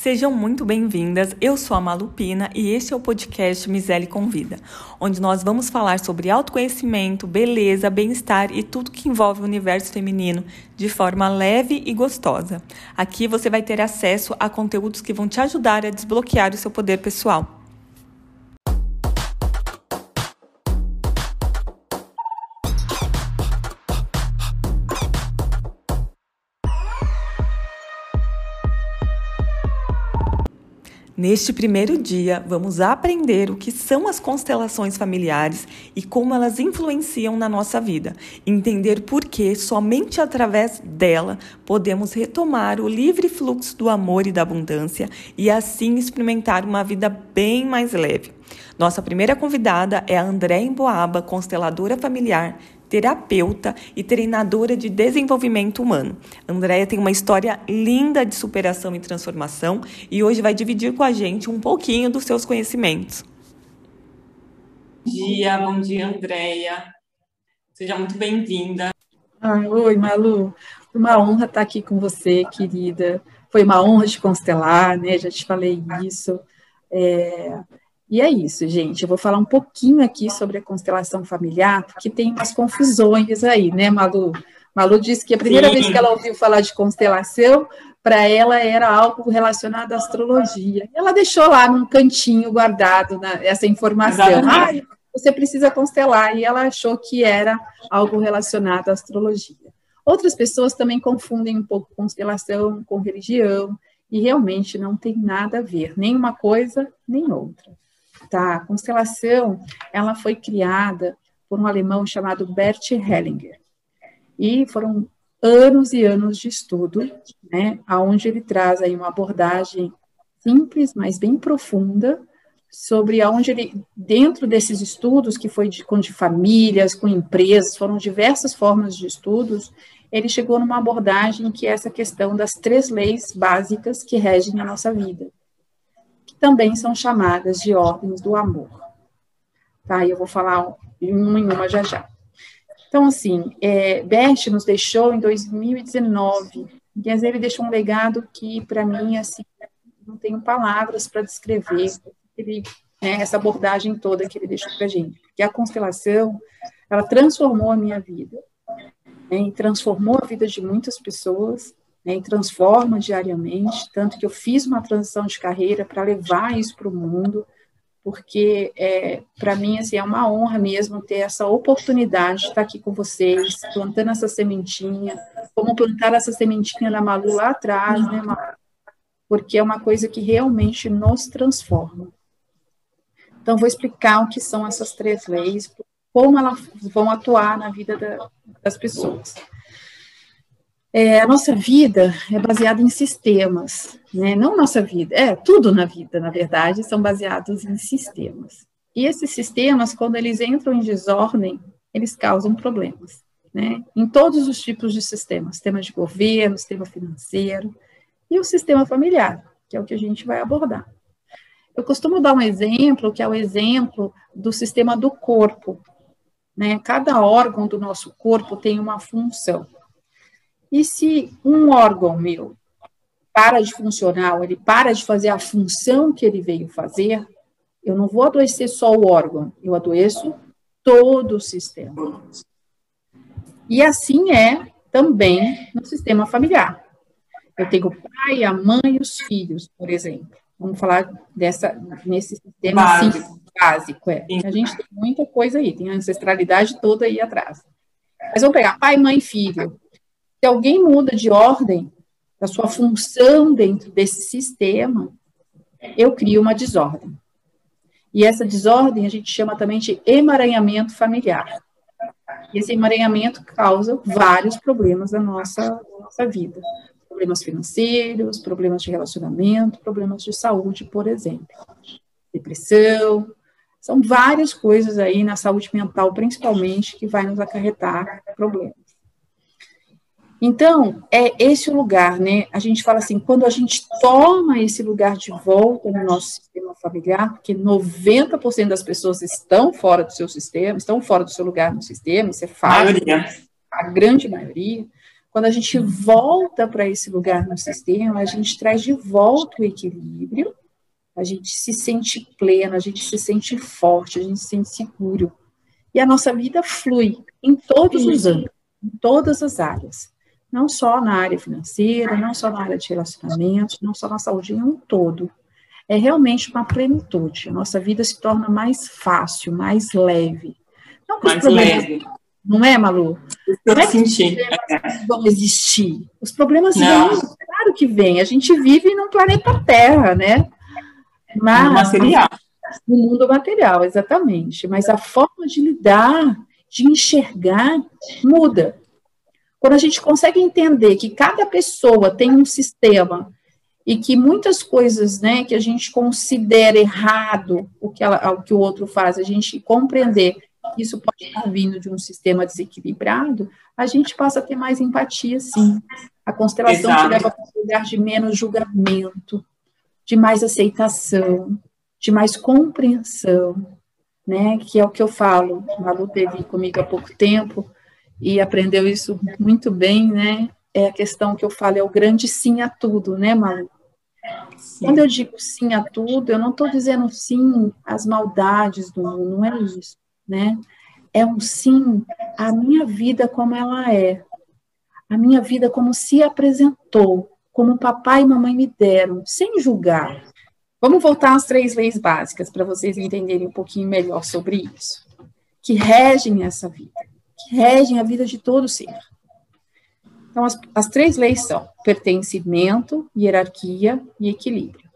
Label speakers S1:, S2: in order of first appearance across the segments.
S1: Sejam muito bem-vindas. Eu sou a Malupina e este é o podcast Misele Convida, onde nós vamos falar sobre autoconhecimento, beleza, bem-estar e tudo que envolve o universo feminino de forma leve e gostosa. Aqui você vai ter acesso a conteúdos que vão te ajudar a desbloquear o seu poder pessoal. Neste primeiro dia, vamos aprender o que são as constelações familiares e como elas influenciam na nossa vida. Entender por que somente através dela podemos retomar o livre fluxo do amor e da abundância e assim experimentar uma vida bem mais leve. Nossa primeira convidada é a André Emboaba, consteladora familiar, terapeuta e treinadora de desenvolvimento humano. Andréia tem uma história linda de superação e transformação e hoje vai dividir com a gente um pouquinho dos seus conhecimentos. Bom dia, bom dia, Andréia. Seja muito bem-vinda.
S2: oi, Malu. Uma honra estar aqui com você, querida. Foi uma honra te constelar, né? Já te falei isso. É, e é isso, gente. Eu vou falar um pouquinho aqui sobre a constelação familiar, porque tem umas confusões aí, né, Malu? Malu disse que a primeira Sim. vez que ela ouviu falar de constelação, para ela era algo relacionado à astrologia. Ela deixou lá num cantinho guardado na, essa informação. Ah, você precisa constelar. E ela achou que era algo relacionado à astrologia. Outras pessoas também confundem um pouco constelação com religião, e realmente não tem nada a ver, nem uma coisa, nem outra. Tá? A constelação, ela foi criada por um alemão chamado Bert Hellinger. E foram anos e anos de estudo, né, aonde ele traz aí uma abordagem simples, mas bem profunda, sobre aonde ele, dentro desses estudos, que foi de, com de famílias, com empresas, foram diversas formas de estudos, ele chegou numa abordagem que é essa questão das três leis básicas que regem a nossa vida também são chamadas de ordens do amor. Tá? E eu vou falar uma em uma já já. Então, assim, é, Bert nos deixou em 2019, e ele deixou um legado que, para mim, assim, não tenho palavras para descrever ele, né, essa abordagem toda que ele deixou para a gente. Porque a constelação, ela transformou a minha vida, né, transformou a vida de muitas pessoas, né, e transforma diariamente, tanto que eu fiz uma transição de carreira para levar isso para o mundo, porque é, para mim assim, é uma honra mesmo ter essa oportunidade de estar aqui com vocês, plantando essa sementinha, como plantar essa sementinha da Malu lá atrás, né, Malu? Porque é uma coisa que realmente nos transforma. Então, vou explicar o que são essas três leis, como elas vão atuar na vida da, das pessoas. É, a nossa vida é baseada em sistemas, né? Não nossa vida, é tudo na vida, na verdade, são baseados em sistemas. E esses sistemas, quando eles entram em desordem, eles causam problemas, né? Em todos os tipos de sistemas, sistema de governo, sistema financeiro e o sistema familiar, que é o que a gente vai abordar. Eu costumo dar um exemplo, que é o exemplo do sistema do corpo, né? Cada órgão do nosso corpo tem uma função. E se um órgão meu para de funcionar, ele para de fazer a função que ele veio fazer, eu não vou adoecer só o órgão, eu adoeço todo o sistema. E assim é também no sistema familiar. Eu tenho o pai, a mãe e os filhos, por exemplo. Vamos falar dessa, nesse sistema básico. Assim, básico é. A gente tem muita coisa aí, tem a ancestralidade toda aí atrás. Mas vamos pegar pai, mãe e filho. Se alguém muda de ordem da sua função dentro desse sistema, eu crio uma desordem. E essa desordem a gente chama também de emaranhamento familiar. E esse emaranhamento causa vários problemas da nossa, da nossa vida. Problemas financeiros, problemas de relacionamento, problemas de saúde, por exemplo. Depressão. São várias coisas aí na saúde mental, principalmente, que vai nos acarretar problemas. Então, é esse o lugar, né? A gente fala assim, quando a gente toma esse lugar de volta no nosso sistema familiar, porque 90% das pessoas estão fora do seu sistema, estão fora do seu lugar no sistema, isso é fácil. A, a grande maioria. Quando a gente volta para esse lugar no sistema, a gente traz de volta o equilíbrio, a gente se sente pleno, a gente se sente forte, a gente se sente seguro. E a nossa vida flui em todos os âmbitos, em todas as áreas. Não só na área financeira, não só na área de relacionamentos, não só na saúde, em um todo. É realmente uma plenitude. A nossa vida se torna mais fácil, mais leve.
S3: Não mais leve.
S2: Não é, Malu?
S3: Eu não é que os
S2: problemas vão existir. Os problemas não. vêm, claro que vêm. A gente vive num planeta Terra, né?
S3: Mas, no material.
S2: No mundo material, exatamente. Mas a forma de lidar, de enxergar, muda. Quando a gente consegue entender que cada pessoa tem um sistema e que muitas coisas, né, que a gente considera errado o que, ela, o que o outro faz, a gente compreender que isso pode estar vindo de um sistema desequilibrado, a gente passa a ter mais empatia, sim. A constelação Exato. te leva para um lugar de menos julgamento, de mais aceitação, de mais compreensão, né? Que é o que eu falo. Malu teve comigo há pouco tempo e aprendeu isso muito bem, né? É a questão que eu falo, é o grande sim a tudo, né, Malu? Sim. Quando eu digo sim a tudo, eu não estou dizendo sim às maldades do mundo, não é isso, né? É um sim à minha vida como ela é, a minha vida como se apresentou, como papai e mamãe me deram, sem julgar. Vamos voltar às três leis básicas para vocês entenderem um pouquinho melhor sobre isso, que regem essa vida, que regem a vida de todo ser. Então, as, as três leis são pertencimento, hierarquia e equilíbrio,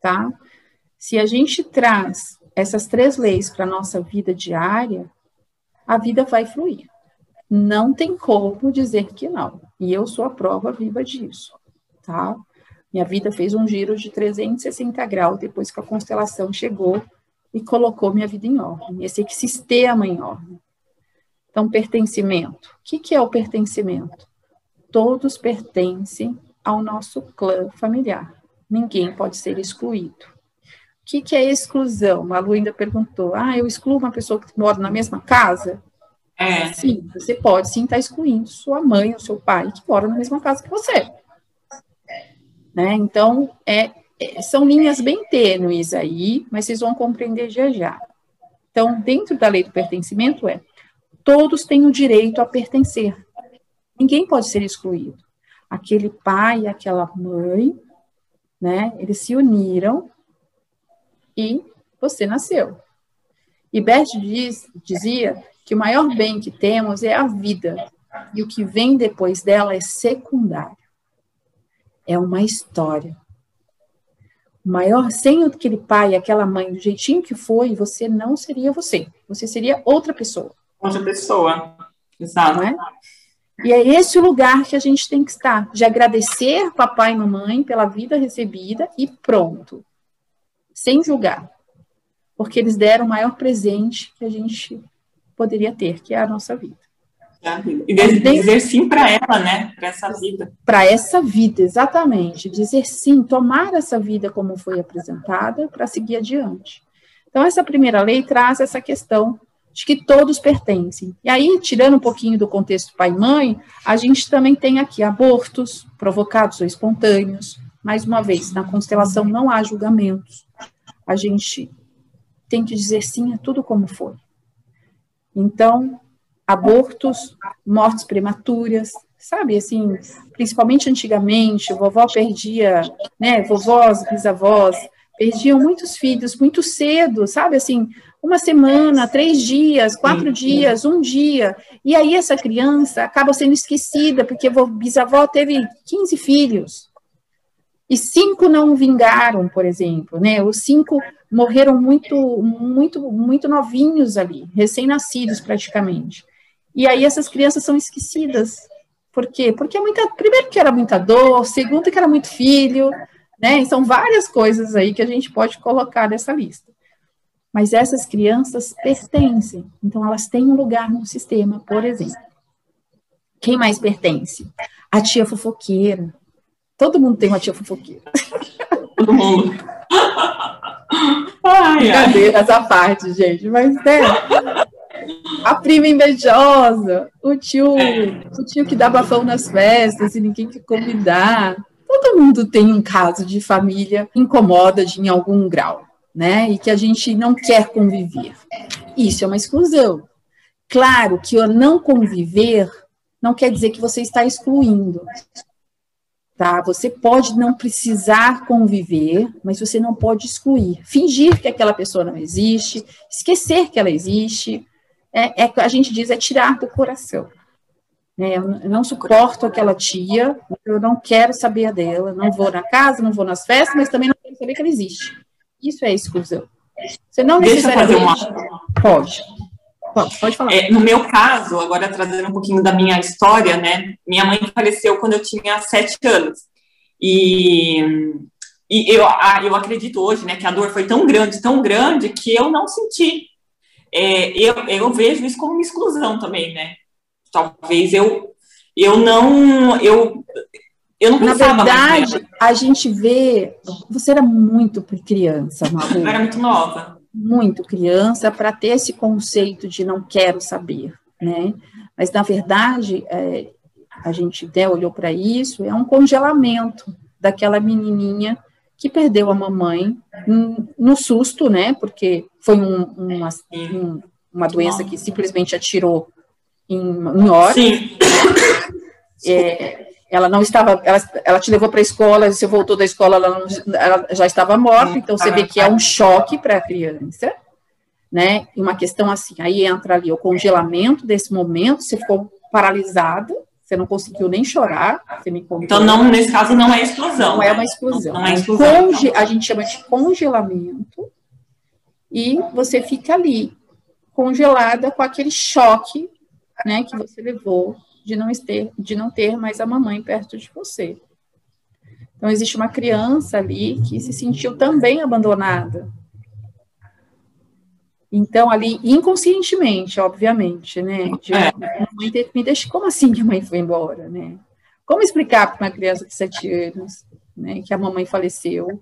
S2: tá? Se a gente traz essas três leis para a nossa vida diária, a vida vai fluir. Não tem como dizer que não. E eu sou a prova viva disso, tá? Minha vida fez um giro de 360 graus depois que a constelação chegou e colocou minha vida em ordem, esse sistema em ordem. Então, pertencimento. O que, que é o pertencimento? Todos pertencem ao nosso clã familiar. Ninguém pode ser excluído. O que, que é exclusão? Malu ainda perguntou. Ah, eu excluo uma pessoa que mora na mesma casa?
S3: É.
S2: Sim, você pode sim estar excluindo sua mãe ou seu pai que mora na mesma casa que você. Né? Então, é, é, são linhas bem tênues aí, mas vocês vão compreender já já. Então, dentro da lei do pertencimento é, todos têm o direito a pertencer. Ninguém pode ser excluído. Aquele pai e aquela mãe, né, eles se uniram e você nasceu. E Bert diz, dizia que o maior bem que temos é a vida, e o que vem depois dela é secundário é uma história. O maior, sem aquele pai, aquela mãe, do jeitinho que foi, você não seria você. Você seria outra pessoa.
S3: Outra pessoa. Exato.
S2: É? E é esse o lugar que a gente tem que estar, de agradecer papai e mamãe pela vida recebida e pronto. Sem julgar. Porque eles deram o maior presente que a gente poderia ter, que é a nossa vida.
S3: E dizer sim para ela, né? Para essa vida.
S2: Para essa vida, exatamente. Dizer sim, tomar essa vida como foi apresentada para seguir adiante. Então, essa primeira lei traz essa questão de que todos pertencem. E aí, tirando um pouquinho do contexto pai e mãe, a gente também tem aqui abortos provocados ou espontâneos. Mais uma vez, na constelação não há julgamentos. A gente tem que dizer sim a tudo como foi. Então, abortos, mortes prematuras, sabe, assim, principalmente antigamente, vovó perdia, né, vovós, bisavós, perdiam muitos filhos muito cedo, sabe, assim, uma semana, três dias, quatro dias, um dia, e aí essa criança acaba sendo esquecida, porque bisavó teve 15 filhos, e cinco não vingaram, por exemplo, né, os cinco morreram muito, muito, muito novinhos ali, recém-nascidos praticamente. E aí essas crianças são esquecidas. Por quê? Porque é muita, primeiro que era muita dor, segundo que era muito filho, né? E são várias coisas aí que a gente pode colocar nessa lista. Mas essas crianças pertencem, então elas têm um lugar no sistema, por exemplo. Quem mais pertence? A tia fofoqueira. Todo mundo tem uma tia fofoqueira.
S3: Todo mundo.
S2: Ai, Brincadeiras à parte, gente, mas né? a prima invejosa, o tio, o tio que dá bafão nas festas e ninguém quer convidar. Todo mundo tem um caso de família incomoda de, em algum grau, né? E que a gente não quer conviver. Isso é uma exclusão. Claro que o não conviver não quer dizer que você está excluindo. Tá? Você pode não precisar conviver, mas você não pode excluir. Fingir que aquela pessoa não existe, esquecer que ela existe, é, é a gente diz é tirar do coração. É, eu não suporto aquela tia, eu não quero saber dela, não vou na casa, não vou nas festas, mas também não quero saber que ela existe. Isso é exclusão. Você não
S3: Deixa necessariamente... Uma...
S2: Pode. Pode, pode falar.
S3: É, no meu caso, agora trazendo um pouquinho da minha história, né? Minha mãe faleceu quando eu tinha sete anos. E, e eu, eu acredito hoje, né, que a dor foi tão grande, tão grande, que eu não senti. É, eu, eu vejo isso como uma exclusão também, né? Talvez eu, eu não, eu, eu não
S2: Na verdade, a gente vê, você era muito criança, Maru.
S3: Eu era muito nova
S2: muito criança para ter esse conceito de não quero saber, né? Mas, na verdade, é, a gente né, olhou para isso, é um congelamento daquela menininha que perdeu a mamãe no susto, né? Porque foi um, uma, um, uma doença que simplesmente atirou em, em horas. Sim. É, ela não estava, ela, ela te levou para a escola, você voltou da escola, ela, não, ela já estava morta, então você vê que é um choque para a criança, né? E uma questão assim, aí entra ali o congelamento desse momento, você ficou paralisada, você não conseguiu nem chorar, você me contou.
S3: Então, não, nesse caso, não é exclusão.
S2: Não é uma exclusão. Não, não é exclusão. Conge, a gente chama de congelamento, e você fica ali, congelada com aquele choque, né, que você levou de não, ter, de não ter mais a mamãe perto de você. Então, existe uma criança ali que se sentiu também abandonada. Então, ali, inconscientemente, obviamente, né? De, é. me deixa, como assim que a mãe foi embora, né? Como explicar para uma criança de sete anos, né, que a mamãe faleceu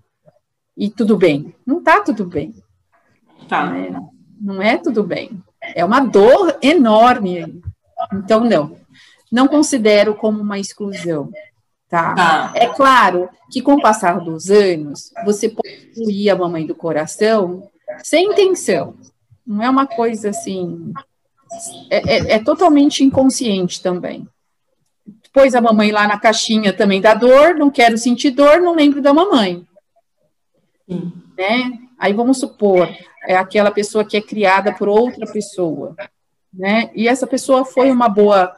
S2: e tudo bem? Não está tudo bem.
S3: Tá. Né?
S2: Não é tudo bem. É uma dor enorme. Então, não não considero como uma exclusão. Tá? tá? É claro que com o passar dos anos, você pode excluir a mamãe do coração sem intenção. Não é uma coisa assim. É, é, é totalmente inconsciente também. Pôs a mamãe lá na caixinha também da dor, não quero sentir dor, não lembro da mamãe. Sim. Né? Aí vamos supor, é aquela pessoa que é criada por outra pessoa, né? E essa pessoa foi uma boa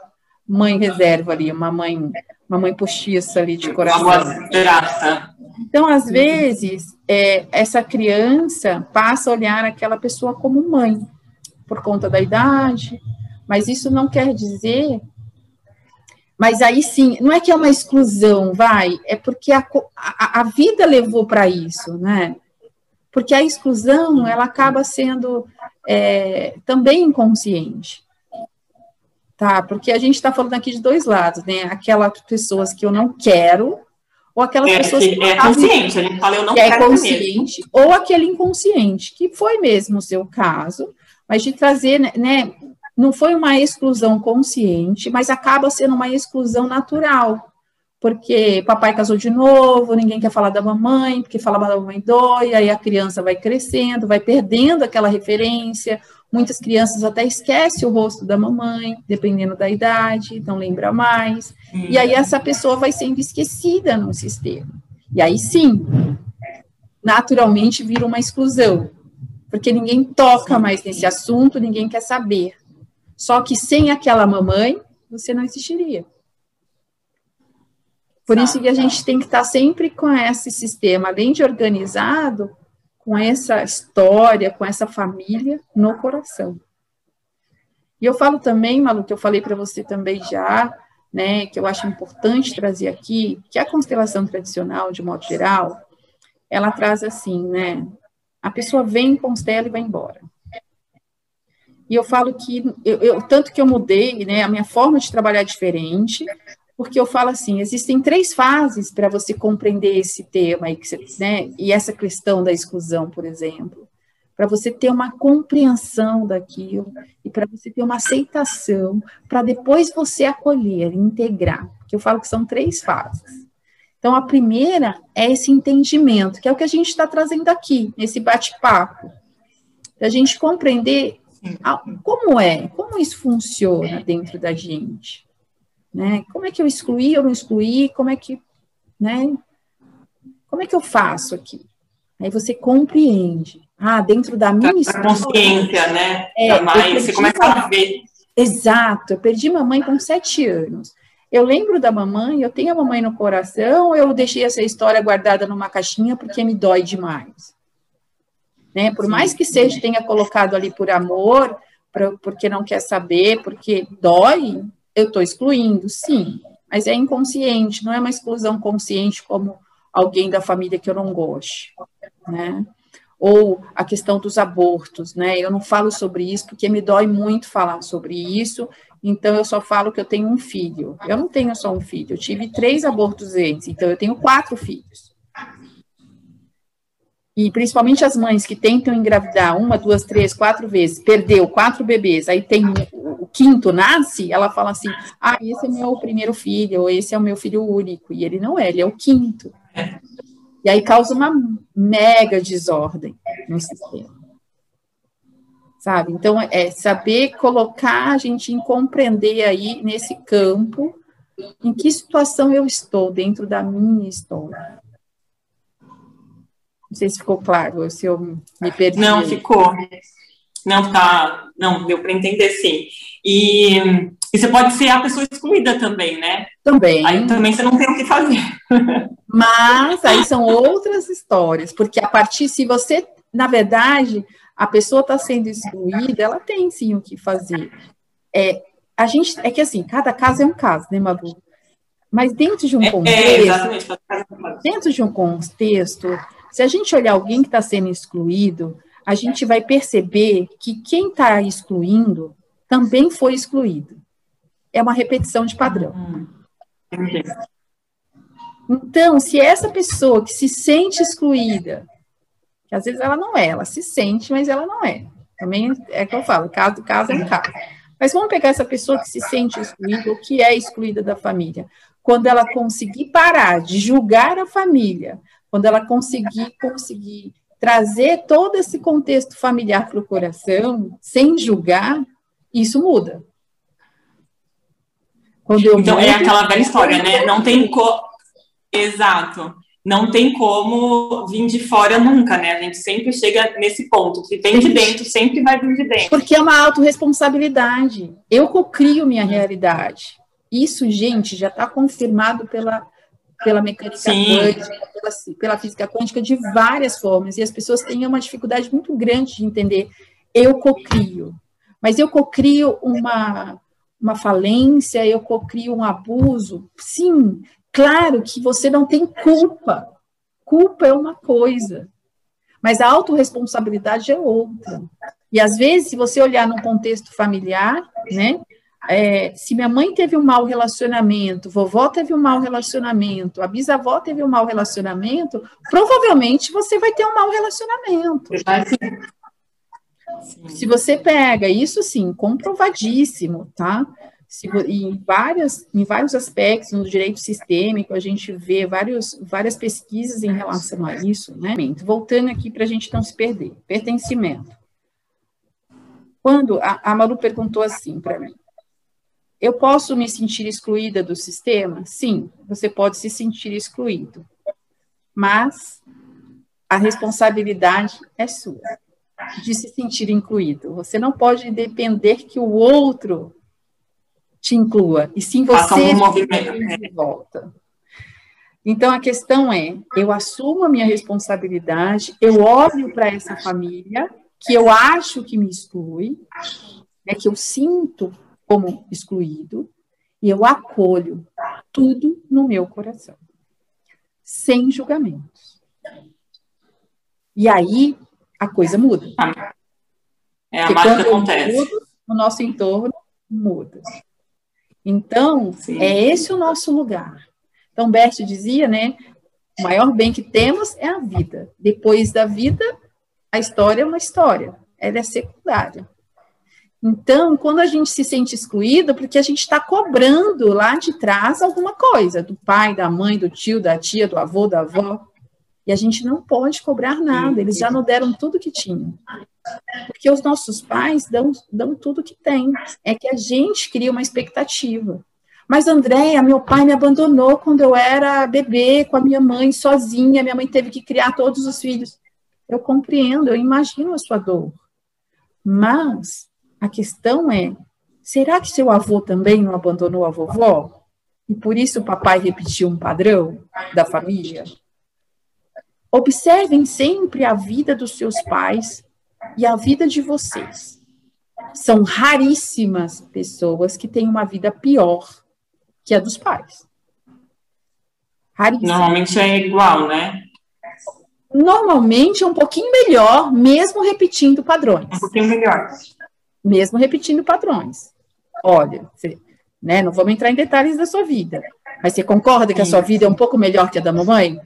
S2: mãe reserva ali, uma mãe, uma mãe postiça ali de coração. Então, às vezes, é, essa criança passa a olhar aquela pessoa como mãe, por conta da idade, mas isso não quer dizer. Mas aí sim, não é que é uma exclusão, vai, é porque a, a, a vida levou para isso, né? Porque a exclusão, ela acaba sendo é, também inconsciente tá? Porque a gente está falando aqui de dois lados, né? Aquelas pessoas que eu não quero, ou aquelas
S3: é,
S2: pessoas
S3: que, é consciente, a gente fala eu não
S2: que
S3: é quero
S2: é consciente, mesmo. ou aquele inconsciente, que foi mesmo o seu caso, mas de trazer, né, né? Não foi uma exclusão consciente, mas acaba sendo uma exclusão natural, porque papai casou de novo, ninguém quer falar da mamãe, porque falava da mamãe dói, aí a criança vai crescendo, vai perdendo aquela referência, Muitas crianças até esquecem o rosto da mamãe, dependendo da idade, não lembra mais. E aí essa pessoa vai sendo esquecida no sistema. E aí sim, naturalmente vira uma exclusão, porque ninguém toca mais nesse assunto, ninguém quer saber. Só que sem aquela mamãe, você não existiria. Por isso que a gente tem que estar sempre com esse sistema, além de organizado, com essa história, com essa família no coração. E eu falo também, Malu, que eu falei para você também já, né, que eu acho importante trazer aqui, que a constelação tradicional, de modo geral, ela traz assim, né, a pessoa vem, constela e vai embora. E eu falo que, eu, eu, tanto que eu mudei, né, a minha forma de trabalhar é diferente, porque eu falo assim, existem três fases para você compreender esse tema aí, né, e essa questão da exclusão, por exemplo. para você ter uma compreensão daquilo e para você ter uma aceitação, para depois você acolher, integrar. Que eu falo que são três fases. Então, a primeira é esse entendimento, que é o que a gente está trazendo aqui, nesse bate-papo. A gente compreender como é, como isso funciona dentro da gente. Né? Como é que eu excluí ou não excluí? Como é que, né? Como é que eu faço aqui? Aí você compreende. Ah, dentro da minha
S3: história. consciência, né? É, mãe, você começa a ver.
S2: Exato, eu perdi mamãe com sete anos. Eu lembro da mamãe, eu tenho a mamãe no coração, eu deixei essa história guardada numa caixinha porque me dói demais. Né? Por mais que seja tenha colocado ali por amor, pra, porque não quer saber, porque dói, eu estou excluindo, sim, mas é inconsciente, não é uma exclusão consciente como alguém da família que eu não goste, né? Ou a questão dos abortos, né? Eu não falo sobre isso porque me dói muito falar sobre isso, então eu só falo que eu tenho um filho. Eu não tenho só um filho, eu tive três abortos antes, então eu tenho quatro filhos e principalmente as mães que tentam engravidar uma, duas, três, quatro vezes, perdeu quatro bebês, aí tem o quinto nasce, ela fala assim: ah, esse é meu primeiro filho, ou esse é o meu filho único, e ele não é, ele é o quinto. E aí causa uma mega desordem no sistema. Sabe? Então, é saber colocar a gente em compreender aí nesse campo em que situação eu estou dentro da minha história. Não sei se ficou claro, se eu me perdi.
S3: Não, ficou. Não, tá. Não, deu para entender sim. E, e você pode ser a pessoa excluída também, né?
S2: Também.
S3: Aí também você não tem o que fazer.
S2: Mas aí são outras histórias, porque a partir, se você, na verdade, a pessoa está sendo excluída, ela tem sim o que fazer. É, a gente, é que assim, cada caso é um caso, né, Mabu? Mas dentro de um contexto, é, é, dentro de um contexto, se a gente olhar alguém que está sendo excluído, a gente vai perceber que quem está excluindo também foi excluído. É uma repetição de padrão. Então, se essa pessoa que se sente excluída, que às vezes ela não é, ela se sente, mas ela não é. Também é que eu falo, caso, caso é um caso. Mas vamos pegar essa pessoa que se sente excluída, ou que é excluída da família. Quando ela conseguir parar de julgar a família, quando ela conseguir, conseguir trazer todo esse contexto familiar para o coração, sem julgar, isso muda.
S3: então, é aquela velha história, né? Não tem como. Exato. Não tem como vir de fora nunca, né? A gente sempre chega nesse ponto. que vem de dentro, sempre vai vir de dentro.
S2: Porque é uma autorresponsabilidade. Eu cocrio minha realidade. Isso, gente, já está confirmado pela pela mecânica Sim. quântica, pela, pela física quântica, de várias formas. E as pessoas têm uma dificuldade muito grande de entender. Eu cocrio, mas eu cocrio uma, uma falência, eu cocrio um abuso. Sim, claro que você não tem culpa. Culpa é uma coisa, mas a autorresponsabilidade é outra. E às vezes, se você olhar num contexto familiar, né, é, se minha mãe teve um mau relacionamento, vovó teve um mau relacionamento, a bisavó teve um mau relacionamento, provavelmente você vai ter um mau relacionamento. Se você pega isso, sim, comprovadíssimo, tá? Se, em, várias, em vários aspectos no direito sistêmico, a gente vê vários, várias pesquisas em relação a isso, né? Voltando aqui para a gente não se perder. Pertencimento. Quando a, a Malu perguntou assim para mim, eu posso me sentir excluída do sistema? Sim, você pode se sentir excluído. Mas a responsabilidade é sua de se sentir incluído. Você não pode depender que o outro te inclua, e sim você um de volta. Então a questão é: eu assumo a minha responsabilidade, eu olho para essa família que eu acho que me exclui, é que eu sinto como excluído e eu acolho tudo no meu coração, sem julgamentos. E aí a coisa muda.
S3: É a mágica acontece. Mudo,
S2: o nosso entorno muda. Então, Sim. é esse o nosso lugar. Então, Bert dizia, né? O maior bem que temos é a vida. Depois da vida, a história é uma história, ela é secundária. Então, quando a gente se sente excluído, porque a gente está cobrando lá de trás alguma coisa, do pai, da mãe, do tio, da tia, do avô, da avó, e a gente não pode cobrar nada, eles já nos deram tudo que tinham. Porque os nossos pais dão, dão tudo que tem. É que a gente cria uma expectativa. Mas, Andréia, meu pai me abandonou quando eu era bebê, com a minha mãe, sozinha. Minha mãe teve que criar todos os filhos. Eu compreendo, eu imagino a sua dor. Mas a questão é: será que seu avô também não abandonou a vovó? E por isso o papai repetiu um padrão da família? Observem sempre a vida dos seus pais e a vida de vocês. São raríssimas pessoas que têm uma vida pior que a dos pais.
S3: Raríssimas. Normalmente é igual, né?
S2: Normalmente é um pouquinho melhor, mesmo repetindo padrões.
S3: Um pouquinho melhor.
S2: Mesmo repetindo padrões. Olha, você, né, não vamos entrar em detalhes da sua vida, mas você concorda que a sua vida é um pouco melhor que a da mamãe?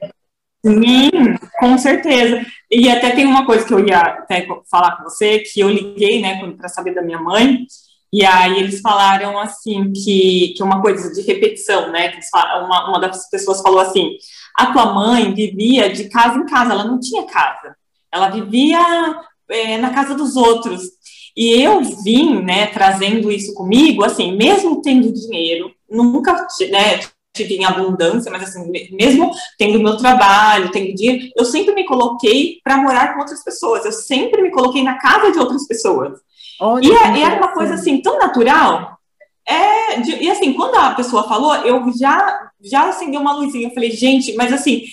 S3: Sim, com certeza. E até tem uma coisa que eu ia até falar com você, que eu liguei, né, para saber da minha mãe, e aí eles falaram assim que, que uma coisa de repetição, né? Que uma, uma das pessoas falou assim: a tua mãe vivia de casa em casa, ela não tinha casa, ela vivia é, na casa dos outros. E eu vim, né, trazendo isso comigo, assim, mesmo tendo dinheiro, nunca, né, tive em abundância, mas assim, mesmo tendo meu trabalho, tendo dinheiro, eu sempre me coloquei para morar com outras pessoas, eu sempre me coloquei na casa de outras pessoas. Olha, e, é, era uma coisa assim tão natural. É, de, e assim, quando a pessoa falou, eu já já acendeu uma luzinha. Eu falei, gente, mas assim,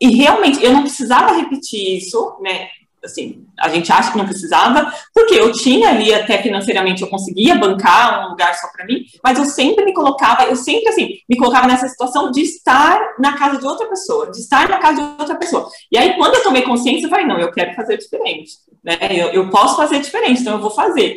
S3: e realmente eu não precisava repetir isso, né? Assim, a gente acha que não precisava, porque eu tinha ali até financeiramente, eu conseguia bancar um lugar só para mim, mas eu sempre me colocava, eu sempre assim, me colocava nessa situação de estar na casa de outra pessoa, de estar na casa de outra pessoa. E aí, quando eu tomei consciência, eu falei, não, eu quero fazer diferente, né? Eu, eu posso fazer diferente, então eu vou fazer.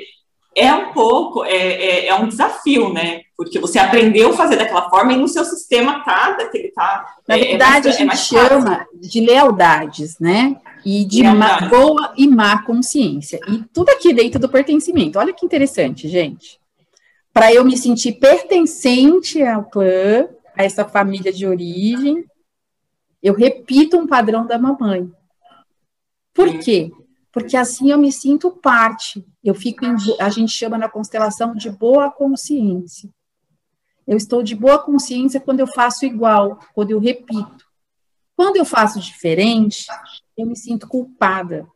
S3: É um pouco, é, é, é, um desafio, né? Porque você aprendeu a fazer daquela forma e no seu sistema tá, daquele tá.
S2: Na é, é verdade, é mais, a gente chama de lealdades, né? e de má, boa e má consciência. E tudo aqui dentro do pertencimento. Olha que interessante, gente. Para eu me sentir pertencente ao clã, a essa família de origem, eu repito um padrão da mamãe. Por quê? Porque assim eu me sinto parte. Eu fico em, a gente chama na constelação de boa consciência. Eu estou de boa consciência quando eu faço igual, quando eu repito. Quando eu faço diferente, eu me sinto culpada.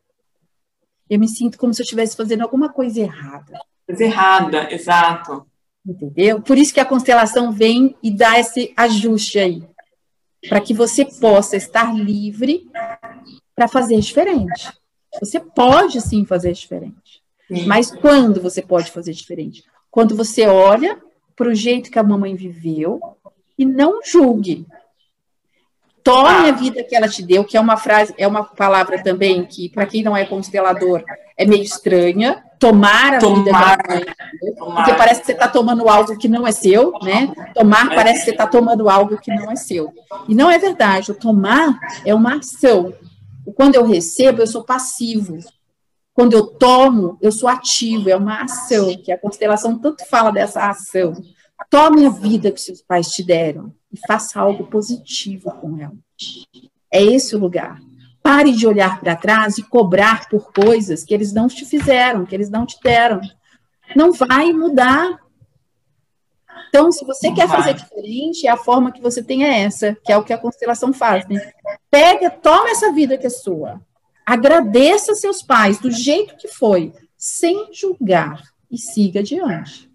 S2: Eu me sinto como se eu estivesse fazendo alguma coisa errada.
S3: Coisa errada, exato.
S2: Entendeu? Por isso que a constelação vem e dá esse ajuste aí. Para que você possa estar livre para fazer diferente. Você pode sim fazer diferente. Mas quando você pode fazer diferente? Quando você olha para o jeito que a mamãe viveu e não julgue. Tome a vida que ela te deu, que é uma frase, é uma palavra também que, para quem não é constelador, é meio estranha. Tomar a tomar, vida que ela tomar. Porque parece que você está tomando algo que não é seu, né? Tomar parece que você está tomando algo que não é seu. E não é verdade. O tomar é uma ação. Quando eu recebo, eu sou passivo. Quando eu tomo, eu sou ativo. É uma ação, que a constelação tanto fala dessa ação. Tome a vida que seus pais te deram e faça algo positivo com ela. É esse o lugar. Pare de olhar para trás e cobrar por coisas que eles não te fizeram, que eles não te deram. Não vai mudar. Então, se você quer fazer diferente, a forma que você tem é essa, que é o que a constelação faz. Né? Pega, toma essa vida que é sua. Agradeça seus pais do jeito que foi, sem julgar e siga adiante.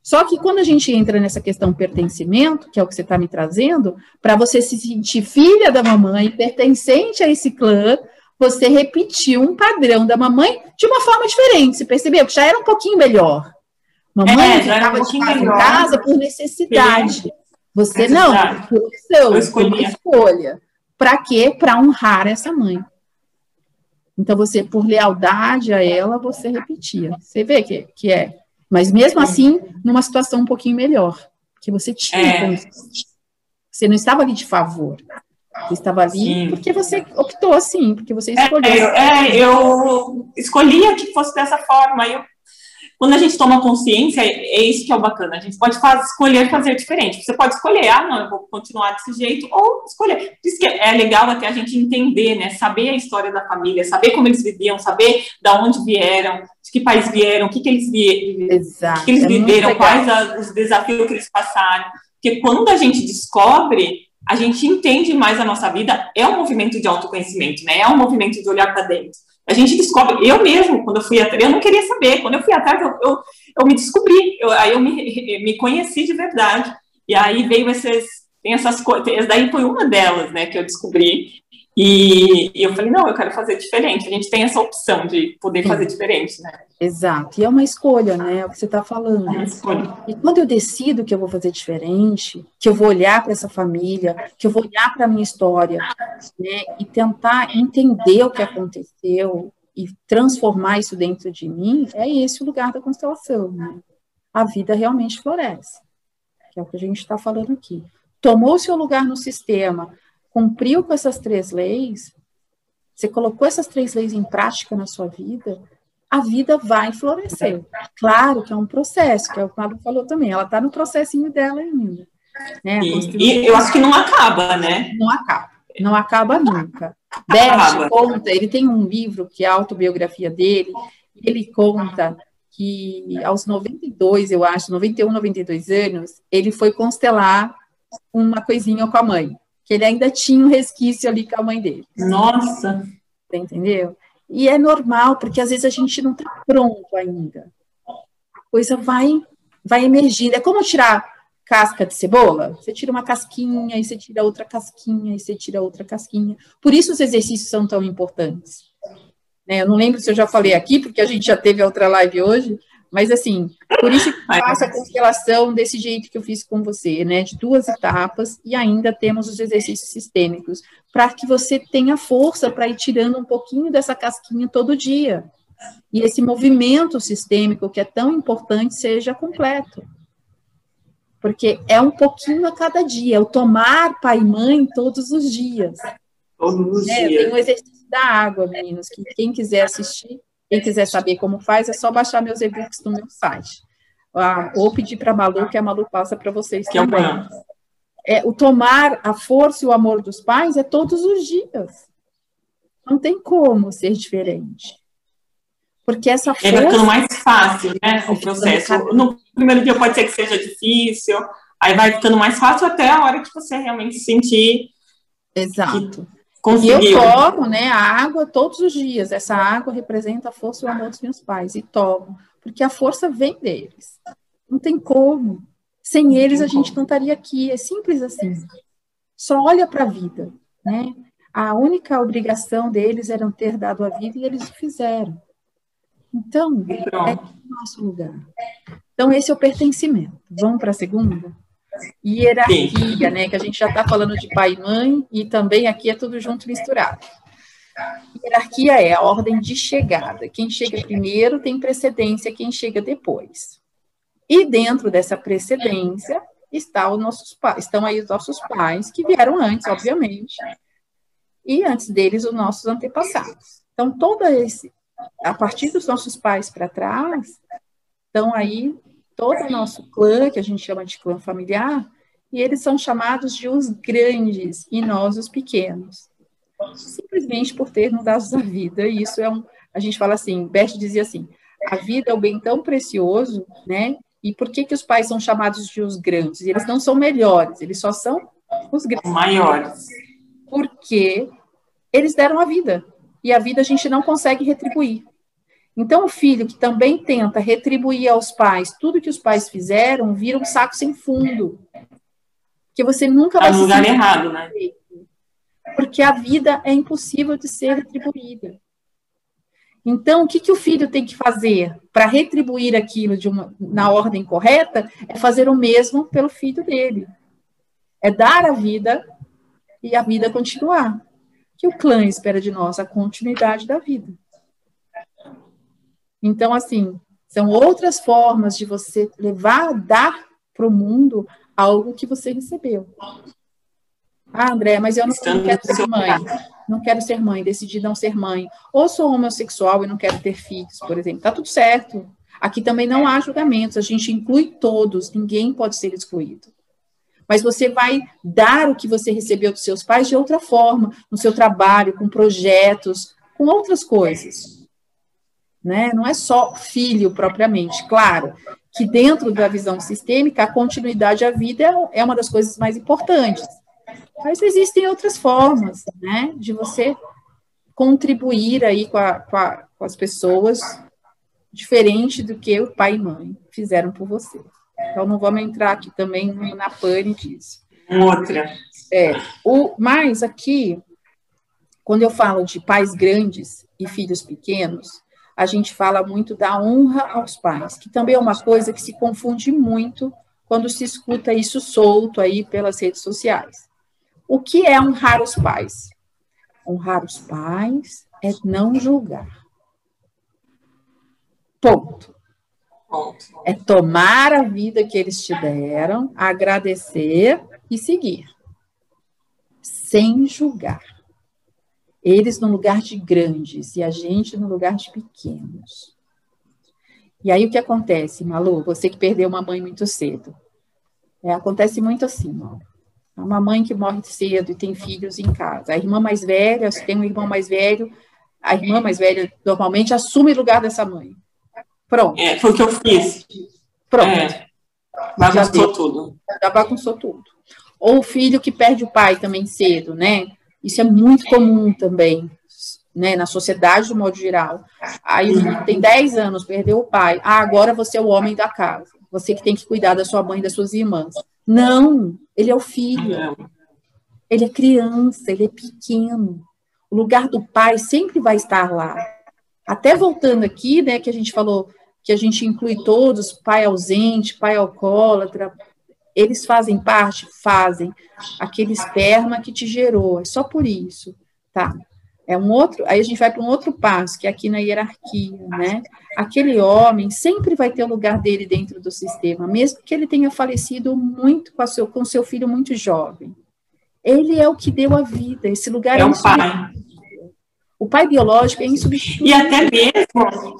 S2: Só que quando a gente entra nessa questão pertencimento, que é o que você está me trazendo, para você se sentir filha da mamãe, pertencente a esse clã, você repetiu um padrão da mamãe de uma forma diferente. Você percebeu que já era um pouquinho melhor. Mamãe estava é, um em casa por necessidade. Você necessidade. não, por opção, por escolha. Para quê? Para honrar essa mãe. Então, você, por lealdade a ela, você repetia. Você vê que, que é mas mesmo assim, numa situação um pouquinho melhor, que você tinha. É. Você não estava ali de favor. Você estava ali Sim. porque você optou assim, porque você escolheu.
S3: É, é, eu escolhia que fosse dessa forma. Eu quando a gente toma consciência, é isso que é o bacana. A gente pode escolher fazer diferente. Você pode escolher, ah, não, eu vou continuar desse jeito, ou escolher. Por isso que é legal até a gente entender, né? Saber a história da família, saber como eles viviam, saber da onde vieram, de que país vieram, o que, que eles, vi,
S2: Exato,
S3: que eles é viveram, quais a, os desafios que eles passaram. Porque quando a gente descobre, a gente entende mais a nossa vida, é um movimento de autoconhecimento, né? É um movimento de olhar para dentro. A gente descobre, eu mesmo, quando eu fui atrás, eu não queria saber. Quando eu fui atrás, eu, eu, eu me descobri, eu, aí eu me, me conheci de verdade. E aí veio esses, tem essas coisas, daí foi uma delas, né, que eu descobri. E, e, eu falei, não, eu quero fazer diferente. A gente tem essa opção de poder fazer diferente, né?
S2: Exato. E é uma escolha, né? É o que você está falando. É uma escolha. E quando eu decido que eu vou fazer diferente, que eu vou olhar para essa família, que eu vou olhar para a minha história, né? E tentar entender o que aconteceu e transformar isso dentro de mim, é esse o lugar da constelação, né? A vida realmente floresce. Que é o que a gente está falando aqui. Tomou seu lugar no sistema, cumpriu com essas três leis, você colocou essas três leis em prática na sua vida, a vida vai florescer. Claro que é um processo, que é o que o falou também, ela está no processinho dela ainda.
S3: Né? E, e, eu acho que não acaba, né?
S2: Não acaba, não acaba nunca. Bert conta, ele tem um livro que é a autobiografia dele, ele conta que aos 92, eu acho, 91, 92 anos, ele foi constelar uma coisinha com a mãe que ele ainda tinha um resquício ali com a mãe dele.
S3: Nossa!
S2: Você entendeu? E é normal, porque às vezes a gente não está pronto ainda. A coisa vai, vai emergindo. É como tirar casca de cebola. Você tira uma casquinha, e você tira outra casquinha, e você tira outra casquinha. Por isso os exercícios são tão importantes. Né? Eu não lembro se eu já falei aqui, porque a gente já teve outra live hoje, mas assim, por isso que eu faço a constelação desse jeito que eu fiz com você, né? De duas etapas, e ainda temos os exercícios sistêmicos, para que você tenha força para ir tirando um pouquinho dessa casquinha todo dia. E esse movimento sistêmico, que é tão importante, seja completo. Porque é um pouquinho a cada dia, é o tomar pai e mãe todos os dias.
S3: Todos os é, dias.
S2: Tem o exercício da água, meninos, que quem quiser assistir, quem quiser saber como faz, é só baixar meus e-books no meu site. Ah, ou pedir para a Malu, que a Malu passa para vocês que também. É, o tomar a força e o amor dos pais é todos os dias. Não tem como ser diferente. Porque essa força...
S3: É ficando mais fácil, né, o processo. No primeiro dia pode ser que seja difícil, aí vai ficando mais fácil até a hora que você realmente sentir...
S2: Exato. Conseguiu. E eu tomo, né, a água todos os dias. Essa água representa a força e o amor dos meus pais. E tomo, porque a força vem deles. Não tem como. Sem eles a gente não estaria aqui. É simples assim. Só olha para a vida, né? A única obrigação deles era ter dado a vida e eles o fizeram. Então, é o nosso lugar. Então, esse é o pertencimento. Vamos para a segunda? Hierarquia, né? Que a gente já está falando de pai e mãe, e também aqui é tudo junto misturado. Hierarquia é a ordem de chegada. Quem chega primeiro tem precedência, quem chega depois. E dentro dessa precedência está os nossos estão aí os nossos pais, que vieram antes, obviamente. E antes deles, os nossos antepassados. Então, todo esse, a partir dos nossos pais para trás, estão aí todo o nosso clã, que a gente chama de clã familiar, e eles são chamados de os grandes e nós os pequenos. Simplesmente por ter nos dado a vida, e isso é um. A gente fala assim, Bert dizia assim: a vida é um bem tão precioso, né? E por que, que os pais são chamados de os grandes? Eles não são melhores, eles só são os grandes.
S3: Maiores.
S2: Porque eles deram a vida. E a vida a gente não consegue retribuir. Então, o filho que também tenta retribuir aos pais tudo que os pais fizeram, vira um saco sem fundo. Porque você nunca
S3: vai. Tá no lugar errado, né?
S2: Porque a vida é impossível de ser retribuída. Então, o que, que o filho tem que fazer para retribuir aquilo uma, na ordem correta? É fazer o mesmo pelo filho dele. É dar a vida e a vida continuar. Que o clã espera de nós a continuidade da vida. Então, assim, são outras formas de você levar, dar para o mundo algo que você recebeu. Ah, André, mas eu não, não quero ser mãe. Não quero ser mãe, decidi não ser mãe. Ou sou homossexual e não quero ter filhos, por exemplo. Tá tudo certo. Aqui também não há julgamentos, a gente inclui todos, ninguém pode ser excluído. Mas você vai dar o que você recebeu dos seus pais de outra forma, no seu trabalho, com projetos, com outras coisas. Né? Não é só filho propriamente. Claro que dentro da visão sistêmica, a continuidade à vida é uma das coisas mais importantes. Mas existem outras formas, né, de você contribuir aí com, a, com, a, com as pessoas diferente do que o pai e mãe fizeram por você. Então, não vamos entrar aqui também na pane disso.
S3: Outra.
S2: É, o, mas aqui, quando eu falo de pais grandes e filhos pequenos, a gente fala muito da honra aos pais, que também é uma coisa que se confunde muito quando se escuta isso solto aí pelas redes sociais. O que é honrar os pais? Honrar os pais é não julgar. Ponto. É tomar a vida que eles te deram, agradecer e seguir. Sem julgar. Eles no lugar de grandes e a gente no lugar de pequenos. E aí o que acontece, Malu? Você que perdeu uma mãe muito cedo. É, acontece muito assim, ó. Uma mãe que morre cedo e tem filhos em casa. A irmã mais velha, se tem um irmão mais velho, a irmã mais velha normalmente assume o lugar dessa mãe. Pronto.
S3: É, foi o que eu fiz.
S2: Pronto. É,
S3: bagunçou tudo.
S2: Já bagunçou tudo. Ou o filho que perde o pai também cedo, né? Isso é muito comum também, né, na sociedade de modo geral. Aí tem 10 anos, perdeu o pai. Ah, agora você é o homem da casa. Você que tem que cuidar da sua mãe e das suas irmãs. Não, ele é o filho. Ele é criança, ele é pequeno. O lugar do pai sempre vai estar lá. Até voltando aqui, né, que a gente falou que a gente inclui todos, pai ausente, pai alcoólatra, eles fazem parte? Fazem. Aquele esperma que te gerou, é só por isso, tá? É um outro, aí a gente vai para um outro passo, que é aqui na hierarquia, né? Aquele homem sempre vai ter o lugar dele dentro do sistema, mesmo que ele tenha falecido muito com, seu, com seu filho muito jovem. Ele é o que deu a vida, esse lugar
S3: é, é um pai.
S2: O pai biológico é insubstituível.
S3: E até mesmo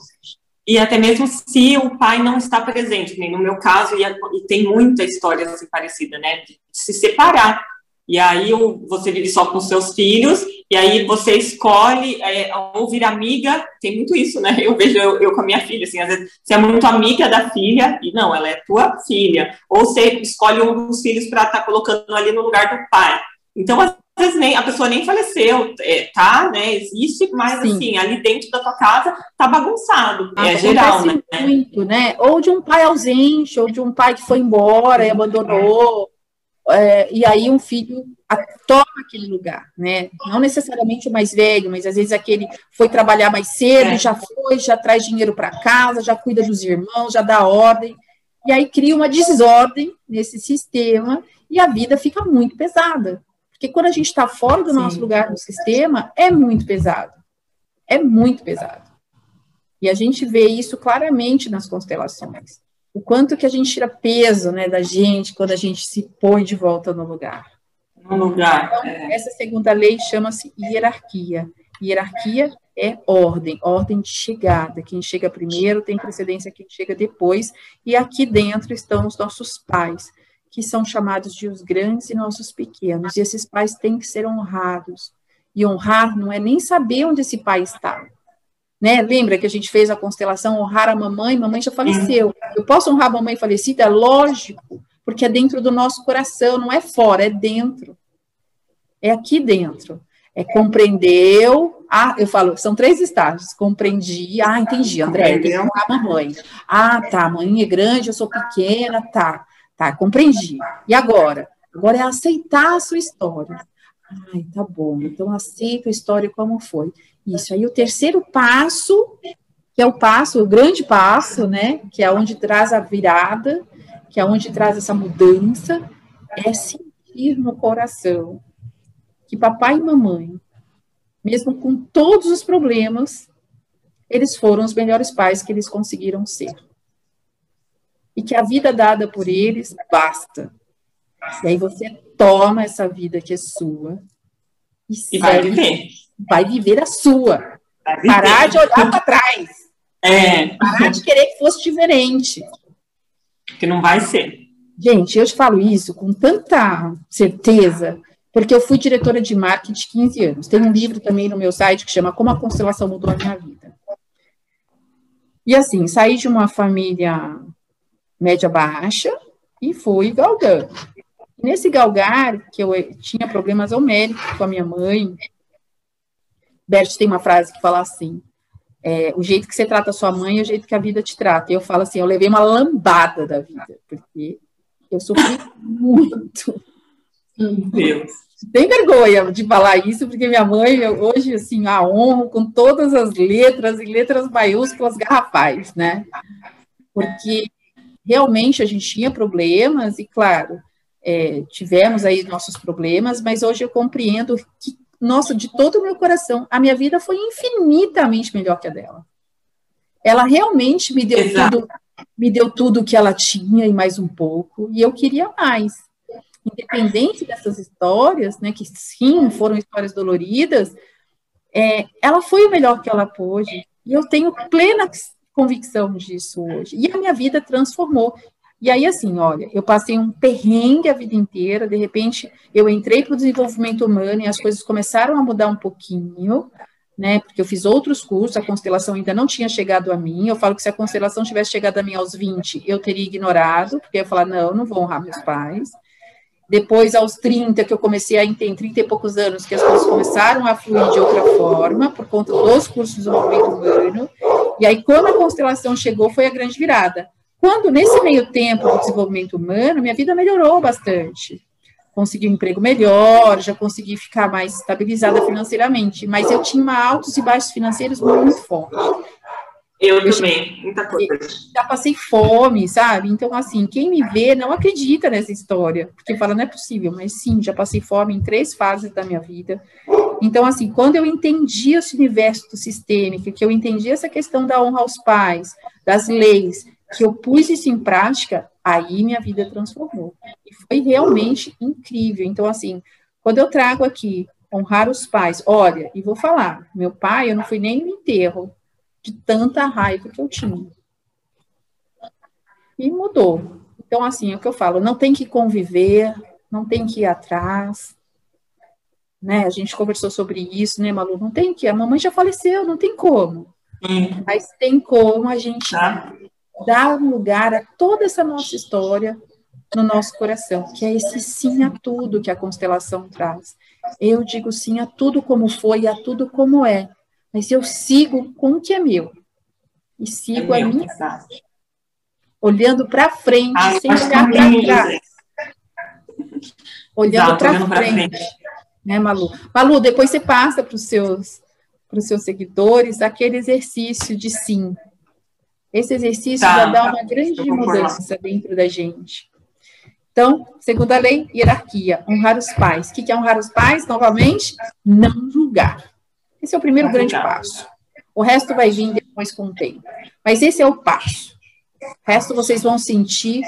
S3: e até mesmo se o pai não está presente, nem no meu caso, e, e tem muita história assim parecida, né, de se separar. E aí você vive só com seus filhos, e aí você escolhe é, ou vir amiga, tem muito isso, né? Eu vejo eu, eu, com a minha filha, assim, às vezes você é muito amiga da filha, e não, ela é tua filha. Ou você escolhe um dos filhos para estar tá colocando ali no lugar do pai. Então, às vezes nem, a pessoa nem faleceu, é, tá, né? Existe, mas Sim. assim, ali dentro da tua casa tá bagunçado. Ah, é geral, né?
S2: Muito, né? Ou de um pai ausente, ou de um pai que foi embora e abandonou. É, e aí um filho toma aquele lugar, né? Não necessariamente o mais velho, mas às vezes aquele foi trabalhar mais cedo, é. já foi, já traz dinheiro para casa, já cuida dos irmãos, já dá ordem. E aí cria uma desordem nesse sistema e a vida fica muito pesada. Porque quando a gente está fora do Sim. nosso lugar no sistema, é muito pesado. É muito pesado. E a gente vê isso claramente nas constelações. O quanto que a gente tira peso né, da gente quando a gente se põe de volta no lugar.
S3: No lugar.
S2: Então, é. essa segunda lei chama-se hierarquia. Hierarquia é ordem, ordem de chegada. Quem chega primeiro tem precedência quem chega depois. E aqui dentro estão os nossos pais que são chamados de os grandes e nossos pequenos. E esses pais têm que ser honrados. E honrar não é nem saber onde esse pai está. Né? Lembra que a gente fez a constelação honrar a mamãe, mamãe já faleceu. Eu posso honrar a mamãe falecida? É lógico, porque é dentro do nosso coração, não é fora, é dentro. É aqui dentro. É compreendeu. Ah, eu falo, são três estágios. Compreendi. Ah, entendi, André, tem que honrar a mamãe. Ah, tá, a mãe é grande, eu sou pequena, tá. Tá, compreendi. E agora? Agora é aceitar a sua história. Ai, tá bom, então aceito a história como foi. Isso. Aí o terceiro passo, que é o passo, o grande passo, né? Que é onde traz a virada, que é onde traz essa mudança, é sentir no coração que papai e mamãe, mesmo com todos os problemas, eles foram os melhores pais que eles conseguiram ser e que a vida dada por eles basta. E aí você toma essa vida que é sua
S3: e, e vai viver.
S2: Vai viver a sua. Viver. Parar de olhar para trás.
S3: É.
S2: Parar de querer que fosse diferente.
S3: Que não vai ser.
S2: Gente, eu te falo isso com tanta certeza, porque eu fui diretora de marketing 15 anos. Tem um livro também no meu site que chama Como a Constelação Mudou a Minha Vida. E assim, saí de uma família média baixa e fui galgando. Nesse galgar, que eu tinha problemas homéricos com a minha mãe, Bert tem uma frase que fala assim: é, o jeito que você trata a sua mãe é o jeito que a vida te trata. E eu falo assim: eu levei uma lambada da vida, porque eu sofri muito.
S3: Meu Deus.
S2: Tem vergonha de falar isso, porque minha mãe, eu, hoje, assim, a honro com todas as letras e letras maiúsculas garrafais, né? Porque realmente a gente tinha problemas, e claro, é, tivemos aí nossos problemas, mas hoje eu compreendo que, nossa, de todo o meu coração, a minha vida foi infinitamente melhor que a dela. Ela realmente me deu Exato. tudo, me deu tudo que ela tinha e mais um pouco, e eu queria mais. Independente dessas histórias, né, que sim, foram histórias doloridas, é, ela foi o melhor que ela pôde, e eu tenho plena convicção disso hoje. E a minha vida transformou. E aí, assim, olha, eu passei um perrengue a vida inteira, de repente eu entrei para o desenvolvimento humano e as coisas começaram a mudar um pouquinho, né? Porque eu fiz outros cursos, a constelação ainda não tinha chegado a mim. Eu falo que se a constelação tivesse chegado a mim aos 20, eu teria ignorado, porque eu ia falar, não, não vou honrar meus pais. Depois, aos 30, que eu comecei a entender, 30 e poucos anos, que as coisas começaram a fluir de outra forma, por conta dos cursos de desenvolvimento humano. E aí, quando a constelação chegou, foi a grande virada. Quando, nesse meio tempo do desenvolvimento humano, minha vida melhorou bastante. Consegui um emprego melhor, já consegui ficar mais estabilizada financeiramente, mas eu tinha uma altos e baixos financeiros muito fortes.
S3: Eu, eu também, muita coisa.
S2: Já passei fome, sabe? Então, assim, quem me vê não acredita nessa história, porque fala, não é possível, mas sim, já passei fome em três fases da minha vida. Então, assim, quando eu entendi esse universo sistêmico, que eu entendi essa questão da honra aos pais, das leis, que eu pus isso em prática, aí minha vida transformou. E foi realmente incrível. Então, assim, quando eu trago aqui honrar os pais, olha, e vou falar, meu pai, eu não fui nem no enterro, de tanta raiva que eu tinha. E mudou. Então, assim, é o que eu falo, não tem que conviver, não tem que ir atrás, né? A gente conversou sobre isso, né, Malu? Não tem que, a mamãe já faleceu, não tem como. Hum. Mas tem como a gente tá. dar lugar a toda essa nossa história no nosso coração, que é esse sim a tudo que a constelação traz. Eu digo sim a tudo como foi e a tudo como é, mas eu sigo com o que é meu. E sigo é a minha verdade. Olhando para frente, ah, sem olhar para trás. Olhando para frente. frente. Né, Malu? Malu, depois você passa para os seus, seus seguidores aquele exercício de sim. Esse exercício tá, já dá uma grande mudança dentro da gente. Então, segunda lei, hierarquia, honrar os pais. O que é honrar os pais? Novamente, não julgar. Esse é o primeiro grande passo. O resto vai vir depois com o tempo. Mas esse é o passo. O resto vocês vão sentir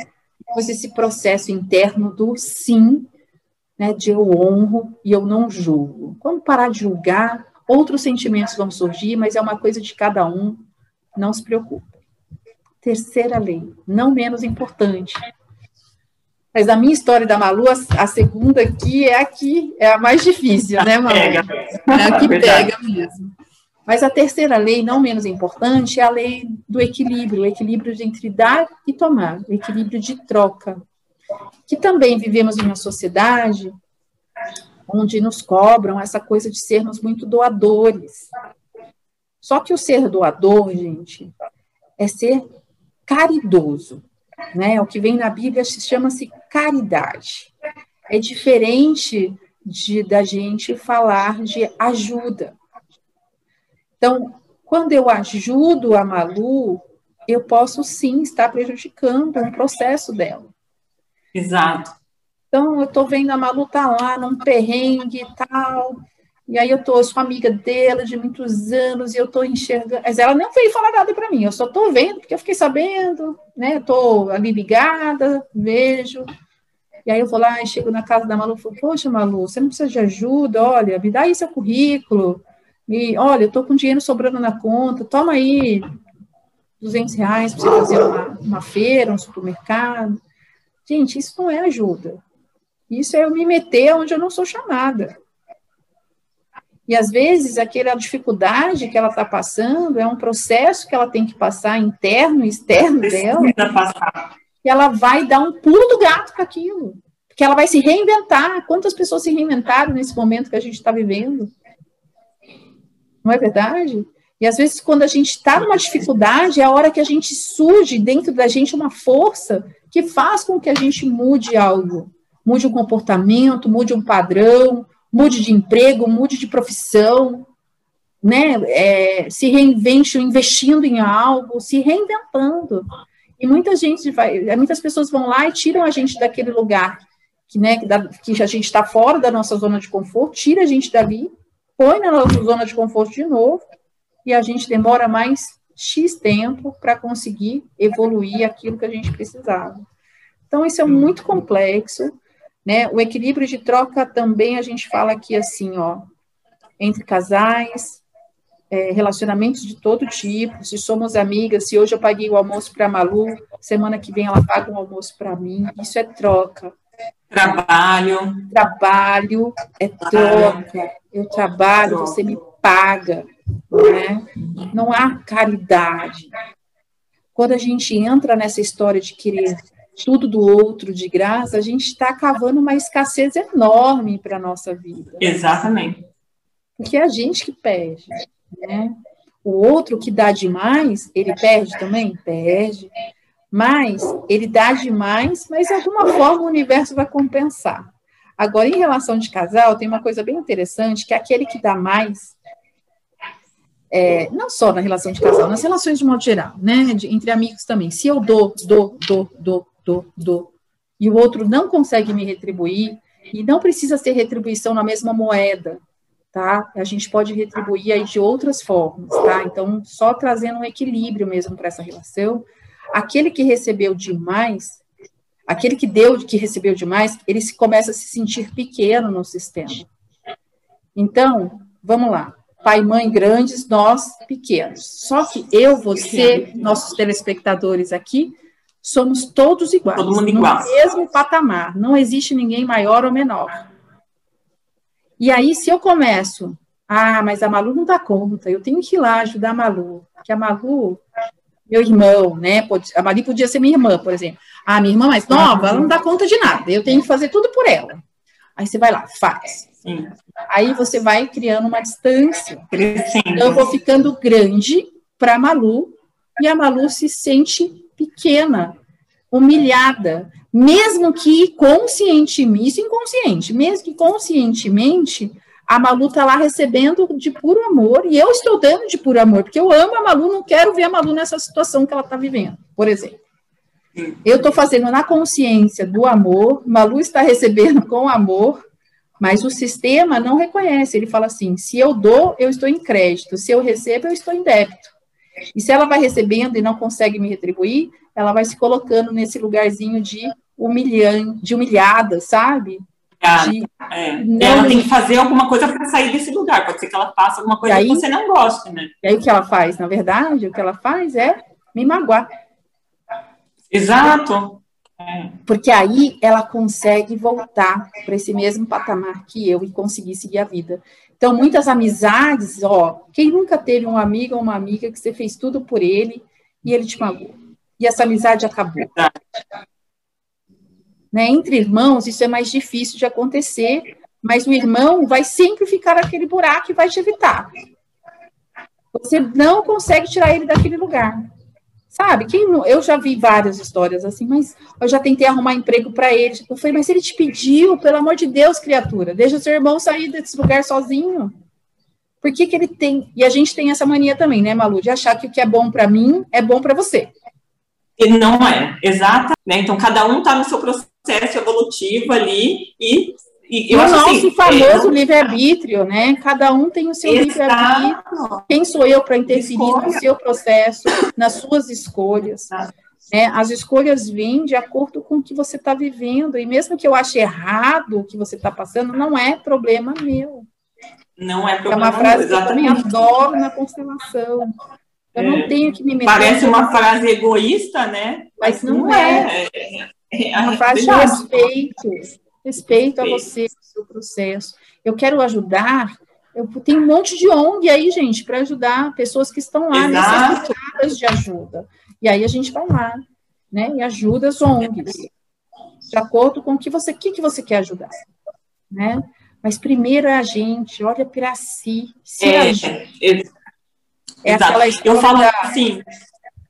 S2: depois esse processo interno do sim, né, de eu honro e eu não julgo. Quando parar de julgar, outros sentimentos vão surgir, mas é uma coisa de cada um, não se preocupe. Terceira lei, não menos importante, mas a minha história da Malu, a, a segunda aqui é aqui, é a mais difícil, né, Malu? Pega. É a que pega mesmo. Mas a terceira lei, não menos importante, é a lei do equilíbrio, o equilíbrio entre dar e tomar, o equilíbrio de troca. Que também vivemos em uma sociedade onde nos cobram essa coisa de sermos muito doadores. Só que o ser doador, gente, é ser caridoso né? O que vem na Bíblia chama-se caridade. É diferente de da gente falar de ajuda. Então, quando eu ajudo a Malu, eu posso sim estar prejudicando um processo dela.
S3: Exato.
S2: Então, eu estou vendo a Malu tá lá num perrengue e tal, e aí eu tô, sou amiga dela de muitos anos e eu tô enxergando. Mas ela não veio falar nada para mim, eu só tô vendo, porque eu fiquei sabendo, né? Tô ali ligada, vejo. E aí eu vou lá e chego na casa da Malu e falo, poxa, Malu, você não precisa de ajuda, olha, me dá aí seu currículo, e olha, eu tô com dinheiro sobrando na conta, toma aí 200 reais para você fazer uma, uma feira, um supermercado. Gente, isso não é ajuda. Isso é eu me meter onde eu não sou chamada. E às vezes aquela dificuldade que ela está passando é um processo que ela tem que passar interno e externo dela. Passar. E ela vai dar um pulo do gato para aquilo. Porque ela vai se reinventar. Quantas pessoas se reinventaram nesse momento que a gente está vivendo? Não é verdade? E às vezes, quando a gente está numa dificuldade, é a hora que a gente surge dentro da gente uma força que faz com que a gente mude algo. Mude um comportamento, mude um padrão, mude de emprego, mude de profissão, né? É, se reinvente investindo em algo, se reinventando. E muita gente vai, muitas pessoas vão lá e tiram a gente daquele lugar que, né, que a gente está fora da nossa zona de conforto, tira a gente dali põe na nossa zona de conforto de novo e a gente demora mais X tempo para conseguir evoluir aquilo que a gente precisava. Então, isso é muito complexo, né? O equilíbrio de troca também a gente fala aqui assim, ó, entre casais, é, relacionamentos de todo tipo, se somos amigas, se hoje eu paguei o almoço para a Malu, semana que vem ela paga um almoço para mim, isso é troca.
S3: Trabalho.
S2: Trabalho é troca. Eu trabalho, você me paga. Né? Não há caridade. Quando a gente entra nessa história de querer tudo do outro de graça, a gente está cavando uma escassez enorme para a nossa vida.
S3: Exatamente.
S2: Porque é a gente que perde. Né? O outro que dá demais, ele perde também? Perde mas ele dá demais, mas de alguma forma o universo vai compensar. Agora, em relação de casal, tem uma coisa bem interessante, que é aquele que dá mais, é, não só na relação de casal, nas relações de modo geral, né, de, entre amigos também. Se eu dou, dou, dou, dou, dou, dou, e o outro não consegue me retribuir, e não precisa ser retribuição na mesma moeda, tá? A gente pode retribuir aí de outras formas, tá? Então, só trazendo um equilíbrio mesmo para essa relação, aquele que recebeu demais, aquele que deu, que recebeu demais, ele se começa a se sentir pequeno no sistema. Então, vamos lá. Pai, mãe grandes, nós pequenos. Só que eu, você, nossos telespectadores aqui, somos todos iguais.
S3: Todo mundo igual.
S2: No mesmo patamar. Não existe ninguém maior ou menor. E aí, se eu começo, ah, mas a Malu não dá conta, eu tenho que ir lá ajudar a Malu, que a Malu meu irmão, né? A Mari podia ser minha irmã, por exemplo. Ah, minha irmã mais nova, ela não dá conta de nada, eu tenho que fazer tudo por ela. Aí você vai lá, faz. Sim. Aí você vai criando uma distância. Crescendo. Eu vou ficando grande para a Malu, e a Malu se sente pequena, humilhada, mesmo que conscientemente, isso inconsciente, mesmo que conscientemente, a Malu está lá recebendo de puro amor e eu estou dando de puro amor, porque eu amo a Malu, não quero ver a Malu nessa situação que ela está vivendo, por exemplo. Eu estou fazendo na consciência do amor, Malu está recebendo com amor, mas o sistema não reconhece. Ele fala assim: se eu dou, eu estou em crédito, se eu recebo, eu estou em débito. E se ela vai recebendo e não consegue me retribuir, ela vai se colocando nesse lugarzinho de humilhante, de humilhada, sabe?
S3: De, é. Não... Ela tem que fazer alguma coisa para sair desse lugar. Pode ser que ela faça alguma coisa aí, que você não goste, né?
S2: E aí o que ela faz? Na verdade, o que ela faz é me magoar.
S3: Exato.
S2: Porque aí ela consegue voltar para esse mesmo patamar que eu e conseguir seguir a vida. Então, muitas amizades, ó, quem nunca teve um amigo ou uma amiga que você fez tudo por ele e ele te magoou? E essa amizade acabou. Né? Entre irmãos, isso é mais difícil de acontecer, mas o irmão vai sempre ficar naquele buraco e vai te evitar. Você não consegue tirar ele daquele lugar. Sabe? Quem não, eu já vi várias histórias assim, mas eu já tentei arrumar emprego para ele. Eu falei, mas ele te pediu, pelo amor de Deus, criatura, deixa seu irmão sair desse lugar sozinho. Por que, que ele tem? E a gente tem essa mania também, né, Malu, de achar que o que é bom para mim é bom para você.
S3: E não é, exata. Né? Então, cada um está no seu processo evolutivo ali e
S2: e, eu o nosso assim, famoso é, livre-arbítrio, né? Cada um tem o seu livre-arbítrio. Quem sou eu para interferir Escolha. no seu processo, nas suas escolhas? Né? As escolhas vêm de acordo com o que você está vivendo, e mesmo que eu ache errado o que você está passando, não é problema meu.
S3: Não é problema
S2: É uma frase
S3: meu,
S2: que eu também adoro na constelação. Eu é, não tenho que me meter.
S3: Parece uma frase egoísta, né?
S2: Mas, não, não é. É, é, é uma frase de respeito. Respeito a você, ao seu processo. Eu quero ajudar. Eu tenho um monte de ONG aí, gente, para ajudar pessoas que estão lá
S3: Exato.
S2: necessitadas de ajuda. E aí a gente vai lá, né? E ajuda as ONGs. De acordo com o que você, que, que você quer ajudar, né? Mas primeiro é a gente, olha para si, se
S3: é,
S2: ajuda. É,
S3: é aquela Eu falo da, assim.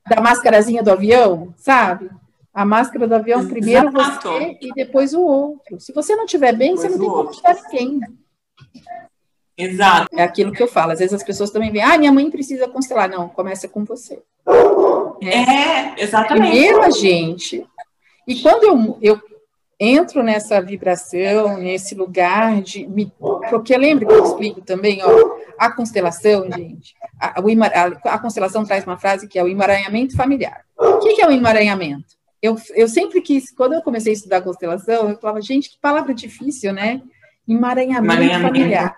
S2: Da máscarazinha do avião, sabe? A máscara do avião, primeiro Exato. você e depois o outro. Se você não estiver bem, depois você não tem como ajudar ninguém.
S3: Exato.
S2: É aquilo que eu falo. Às vezes as pessoas também veem, ah, minha mãe precisa constelar. Não, começa com você.
S3: É, é exatamente.
S2: Primeiro a gente. E quando eu, eu entro nessa vibração, nesse lugar de. Me, porque lembra que eu explico também, ó, a constelação, gente. A, a, a, constelação traz uma frase que é o emaranhamento familiar. O que, que é o emaranhamento? Eu, eu sempre quis, quando eu comecei a estudar constelação, eu falava, gente, que palavra difícil, né? Emaranhamento, emaranhamento. familiar.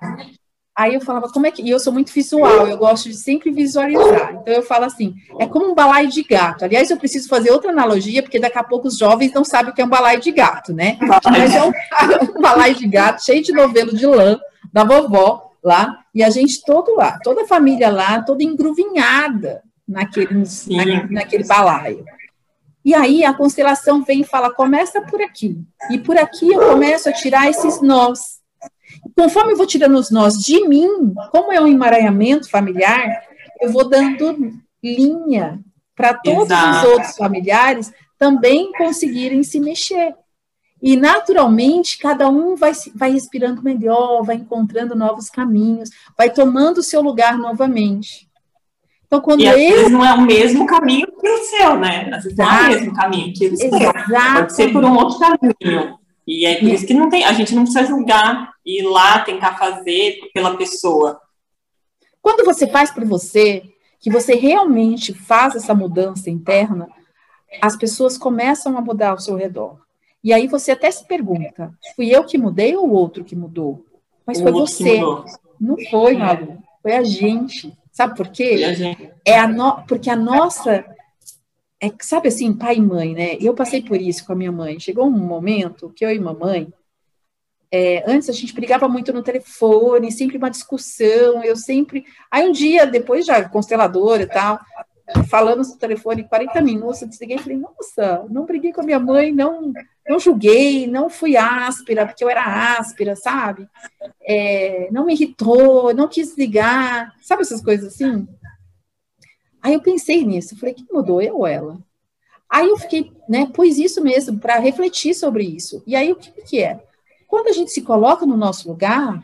S2: Aí eu falava, como é que. E eu sou muito visual, eu gosto de sempre visualizar. Então eu falo assim: é como um balaio de gato. Aliás, eu preciso fazer outra analogia, porque daqui a pouco os jovens não sabem o que é um balaio de gato, né? Mas é um, um balaio de gato cheio de novelo de lã da vovó lá, e a gente todo lá, toda a família lá, toda engruvinhada naquele, na, naquele balaio. E aí a constelação vem e fala: começa por aqui. E por aqui eu começo a tirar esses nós Conforme eu vou tirando os nós de mim, como é um emaranhamento familiar, eu vou dando linha para todos Exato. os outros familiares também conseguirem se mexer. E, naturalmente, cada um vai, vai respirando melhor, vai encontrando novos caminhos, vai tomando o seu lugar novamente.
S3: Então, quando e às vezes não é o mesmo caminho que o seu, né? Às vezes não é o mesmo caminho que o seu. Pode ser por um outro caminho. E é por isso que não tem, a gente não precisa julgar e ir lá tentar fazer pela pessoa.
S2: Quando você faz por você, que você realmente faz essa mudança interna, as pessoas começam a mudar ao seu redor. E aí você até se pergunta: fui eu que mudei ou o outro que mudou? Mas o foi você. Não foi, Malu. Foi a gente. Sabe por quê? É a no... Porque a nossa é sabe assim, pai e mãe, né? Eu passei por isso com a minha mãe. Chegou um momento que eu e mamãe, é, antes a gente brigava muito no telefone, sempre uma discussão, eu sempre. Aí um dia, depois já constelador e tal, falamos no telefone 40 minutos, eu desliguei e falei, nossa, não briguei com a minha mãe, não, não julguei, não fui áspera, porque eu era áspera, sabe? É, não me irritou, não quis ligar, sabe essas coisas assim? Aí eu pensei nisso, falei, quem mudou, eu ou ela? Aí eu fiquei, né, pus isso mesmo, para refletir sobre isso. E aí o que, que é? Quando a gente se coloca no nosso lugar,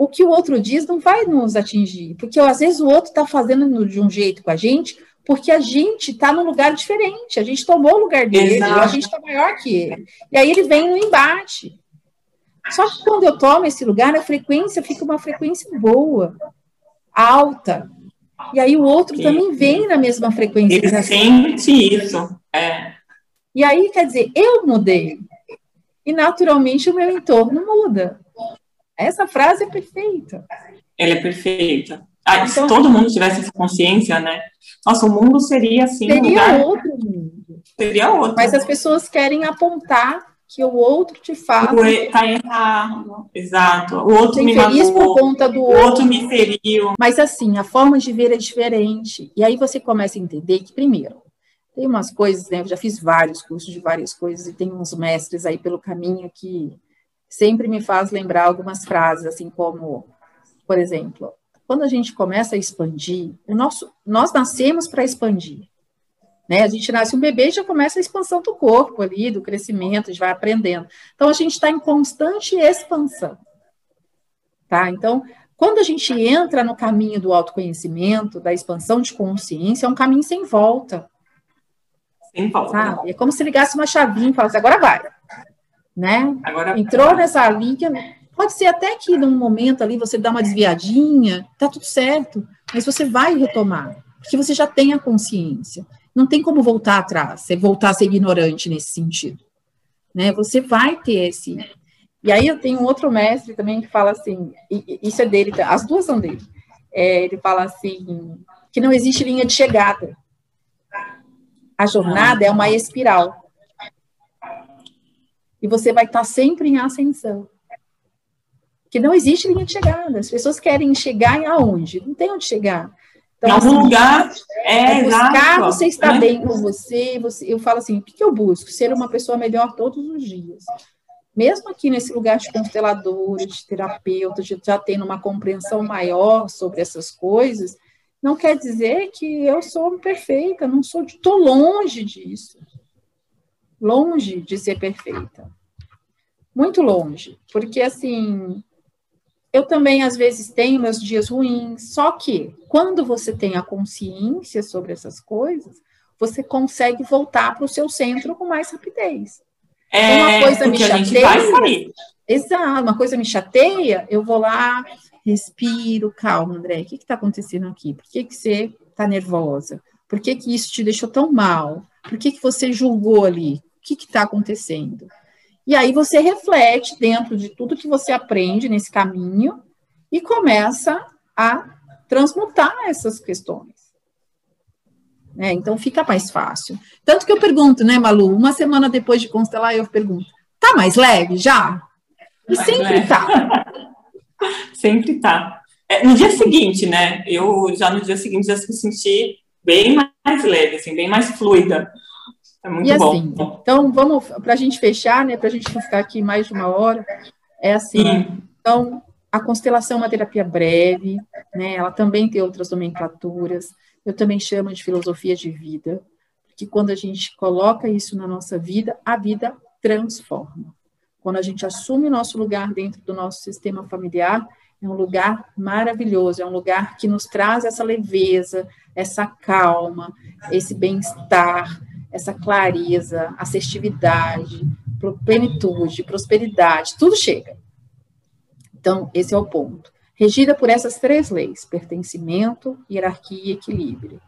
S2: o que o outro diz não vai nos atingir, porque às vezes o outro está fazendo de um jeito com a gente, porque a gente está num lugar diferente, a gente tomou o lugar dele, Exato. a gente está maior que ele. E aí ele vem no embate. Só que quando eu tomo esse lugar, a frequência fica uma frequência boa, alta, e aí o outro também vem na mesma frequência.
S3: Ele sente isso. É.
S2: E aí, quer dizer, eu mudei. E naturalmente o meu entorno muda. Essa frase é perfeita.
S3: Ela é perfeita. Ah, então, se todo mundo tivesse essa consciência, né? Nossa, o mundo seria assim.
S2: Seria um lugar... outro mundo.
S3: Seria outro.
S2: Mas as pessoas querem apontar que o outro te faz.
S3: Está errado, exato. O outro me
S2: feliz matou, por conta do
S3: outro. O outro me feriu.
S2: Mas assim, a forma de ver é diferente. E aí você começa a entender que, primeiro, tem umas coisas, né? Eu já fiz vários cursos de várias coisas e tem uns mestres aí pelo caminho que sempre me faz lembrar algumas frases, assim como, por exemplo, quando a gente começa a expandir, o nosso, nós nascemos para expandir. Né? A gente nasce um bebê e já começa a expansão do corpo ali, do crescimento, a gente vai aprendendo. Então, a gente está em constante expansão. Tá? Então, quando a gente entra no caminho do autoconhecimento, da expansão de consciência, é um caminho sem volta.
S3: Sem volta.
S2: Sabe? É como se ligasse uma chavinha e falasse, agora vai. Né?
S3: Agora
S2: Entrou vai. nessa linha, pode ser até que num momento ali você dá uma desviadinha, tá tudo certo, mas você vai retomar, porque você já tem a consciência. não tem como voltar atrás, você voltar a ser ignorante nesse sentido. Né? Você vai ter esse. E aí eu tenho outro mestre também que fala assim, isso é dele, as duas são dele. É, ele fala assim, que não existe linha de chegada. A jornada é uma espiral. E você vai estar sempre em ascensão. Que não existe linha de chegada. As pessoas querem chegar em aonde? Não tem onde chegar.
S3: Então, em algum assim, lugar.
S2: É, é buscar exato. você estar é. bem com você, você. Eu falo assim: o que, que eu busco? Ser uma pessoa melhor todos os dias. Mesmo aqui nesse lugar de consteladora, de terapeuta, de já tendo uma compreensão maior sobre essas coisas, não quer dizer que eu sou perfeita, não sou, estou longe disso. Longe de ser perfeita. Muito longe. Porque, assim, eu também, às vezes, tenho meus dias ruins, só que quando você tem a consciência sobre essas coisas, você consegue voltar para o seu centro com mais rapidez.
S3: É, uma coisa me chateia.
S2: Exato, uma coisa me chateia, eu vou lá, respiro, calma, André, o que está acontecendo aqui? Por que, que você está nervosa? Por que, que isso te deixou tão mal? Por que, que você julgou ali? O que está acontecendo? E aí você reflete dentro de tudo que você aprende nesse caminho e começa a transmutar essas questões. É, então fica mais fácil. Tanto que eu pergunto, né, Malu? Uma semana depois de constelar, eu pergunto: tá mais leve já? E mais sempre leve. tá.
S3: sempre tá. É, no dia seguinte, né? Eu já no dia seguinte já me senti bem mais leve, assim, bem mais fluida. É muito e
S2: assim, bom. então vamos para a gente fechar, né? Para a gente não ficar aqui mais de uma hora. É assim. Sim. Então, a constelação é uma terapia breve, né? Ela também tem outras nomenclaturas. Eu também chamo de filosofia de vida, porque quando a gente coloca isso na nossa vida, a vida transforma. Quando a gente assume o nosso lugar dentro do nosso sistema familiar, é um lugar maravilhoso, é um lugar que nos traz essa leveza, essa calma, esse bem-estar, essa clareza, assertividade, plenitude, prosperidade, tudo chega. Então, esse é o ponto. Regida por essas três leis: pertencimento, hierarquia e equilíbrio.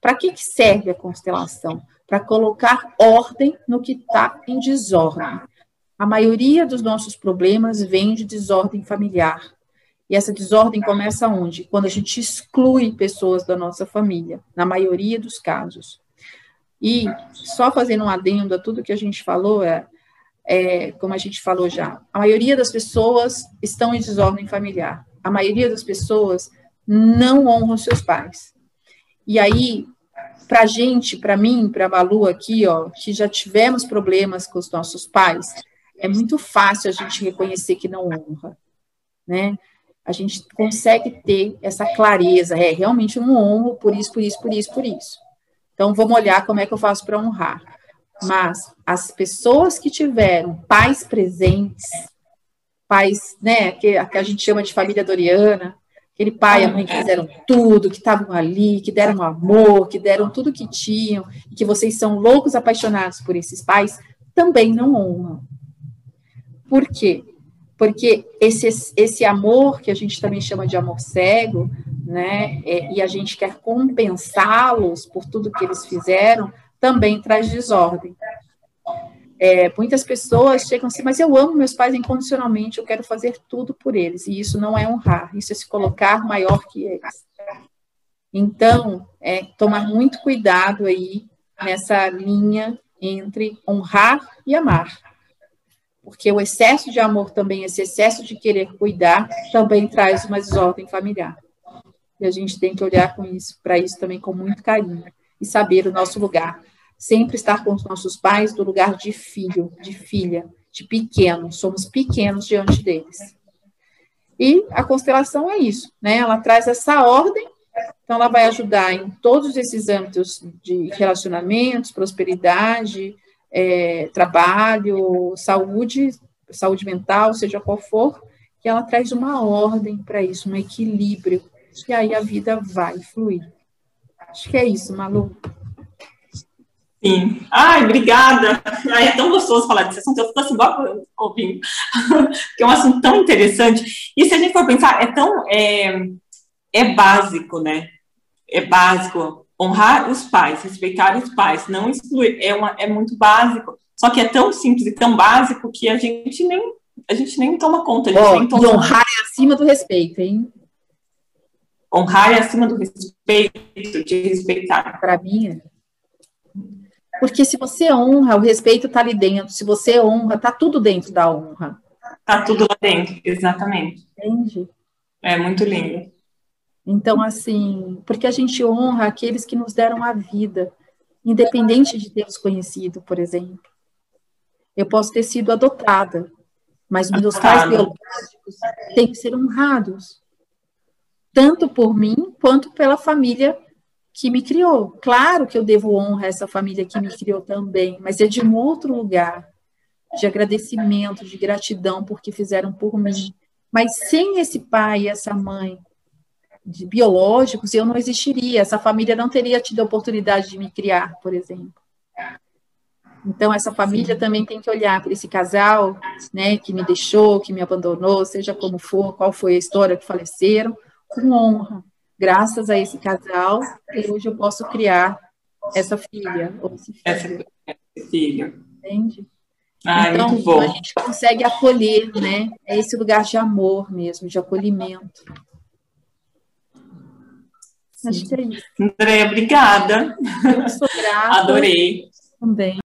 S2: Para que, que serve a constelação? Para colocar ordem no que está em desordem. A maioria dos nossos problemas vem de desordem familiar. E essa desordem começa onde? Quando a gente exclui pessoas da nossa família, na maioria dos casos. E só fazendo um adendo a tudo que a gente falou, é, é, como a gente falou já, a maioria das pessoas estão em desordem familiar. A maioria das pessoas não honram seus pais. E aí, para a gente, para mim, para Malu aqui, ó, que já tivemos problemas com os nossos pais, é muito fácil a gente reconhecer que não honra, né? A gente consegue ter essa clareza, é, realmente eu não honro por isso, por isso, por isso, por isso. Então, vamos olhar como é que eu faço para honrar. Mas as pessoas que tiveram pais presentes, pais, né, que, que a gente chama de família doriana, aquele pai e a mãe que fizeram tudo, que estavam ali, que deram amor, que deram tudo que tinham, que vocês são loucos apaixonados por esses pais, também não honram. Por quê? Porque esse, esse amor, que a gente também chama de amor cego, né, é, e a gente quer compensá-los por tudo que eles fizeram, também traz desordem. É, muitas pessoas chegam assim, mas eu amo meus pais incondicionalmente, eu quero fazer tudo por eles, e isso não é honrar, isso é se colocar maior que eles. Então, é tomar muito cuidado aí nessa linha entre honrar e amar. Porque o excesso de amor também, esse excesso de querer cuidar, também traz uma desordem familiar. E a gente tem que olhar com isso, para isso também com muito carinho e saber o nosso lugar. Sempre estar com os nossos pais do lugar de filho, de filha, de pequeno. Somos pequenos diante deles. E a constelação é isso, né? Ela traz essa ordem, então ela vai ajudar em todos esses âmbitos de relacionamentos, prosperidade, é, trabalho, saúde, saúde mental, seja qual for, que ela traz uma ordem para isso, um equilíbrio e aí a vida vai fluir. Acho que é isso, Malu.
S3: Sim. Ai, obrigada. Ai, é tão gostoso falar desse assunto. Eu fico assim, igual ouvindo. Porque é um assunto tão interessante. E se a gente for pensar, é tão. É, é básico, né? É básico honrar os pais, respeitar os pais, não excluir, é, uma, é muito básico. Só que é tão simples e tão básico que a gente nem, a gente nem toma conta. A gente
S2: oh,
S3: nem toma
S2: honrar é acima do respeito, hein?
S3: Honrar é acima do respeito, de respeitar.
S2: Para mim é. Porque se você honra, o respeito está ali dentro. Se você honra, está tudo dentro da honra.
S3: Está tudo lá dentro, exatamente.
S2: Entende?
S3: É muito lindo.
S2: Então, assim, porque a gente honra aqueles que nos deram a vida, independente de os conhecido, por exemplo. Eu posso ter sido adotada, mas meus pais biológicos têm que ser honrados, tanto por mim quanto pela família que me criou. Claro que eu devo honra a essa família que me criou também, mas é de um outro lugar, de agradecimento, de gratidão porque fizeram por mim. Mas sem esse pai e essa mãe de biológicos, eu não existiria. Essa família não teria tido a oportunidade de me criar, por exemplo. Então, essa família também tem que olhar para esse casal, né, que me deixou, que me abandonou, seja como for, qual foi a história que faleceram, com honra. Graças a esse casal, hoje eu posso criar essa filha ou esse filho.
S3: Esse filho.
S2: Entende?
S3: Ah, então, muito bom.
S2: a gente consegue acolher, né? É esse lugar de amor mesmo, de acolhimento. Acho que é isso.
S3: André, obrigada.
S2: Eu sou grata.
S3: Adorei.
S2: Também.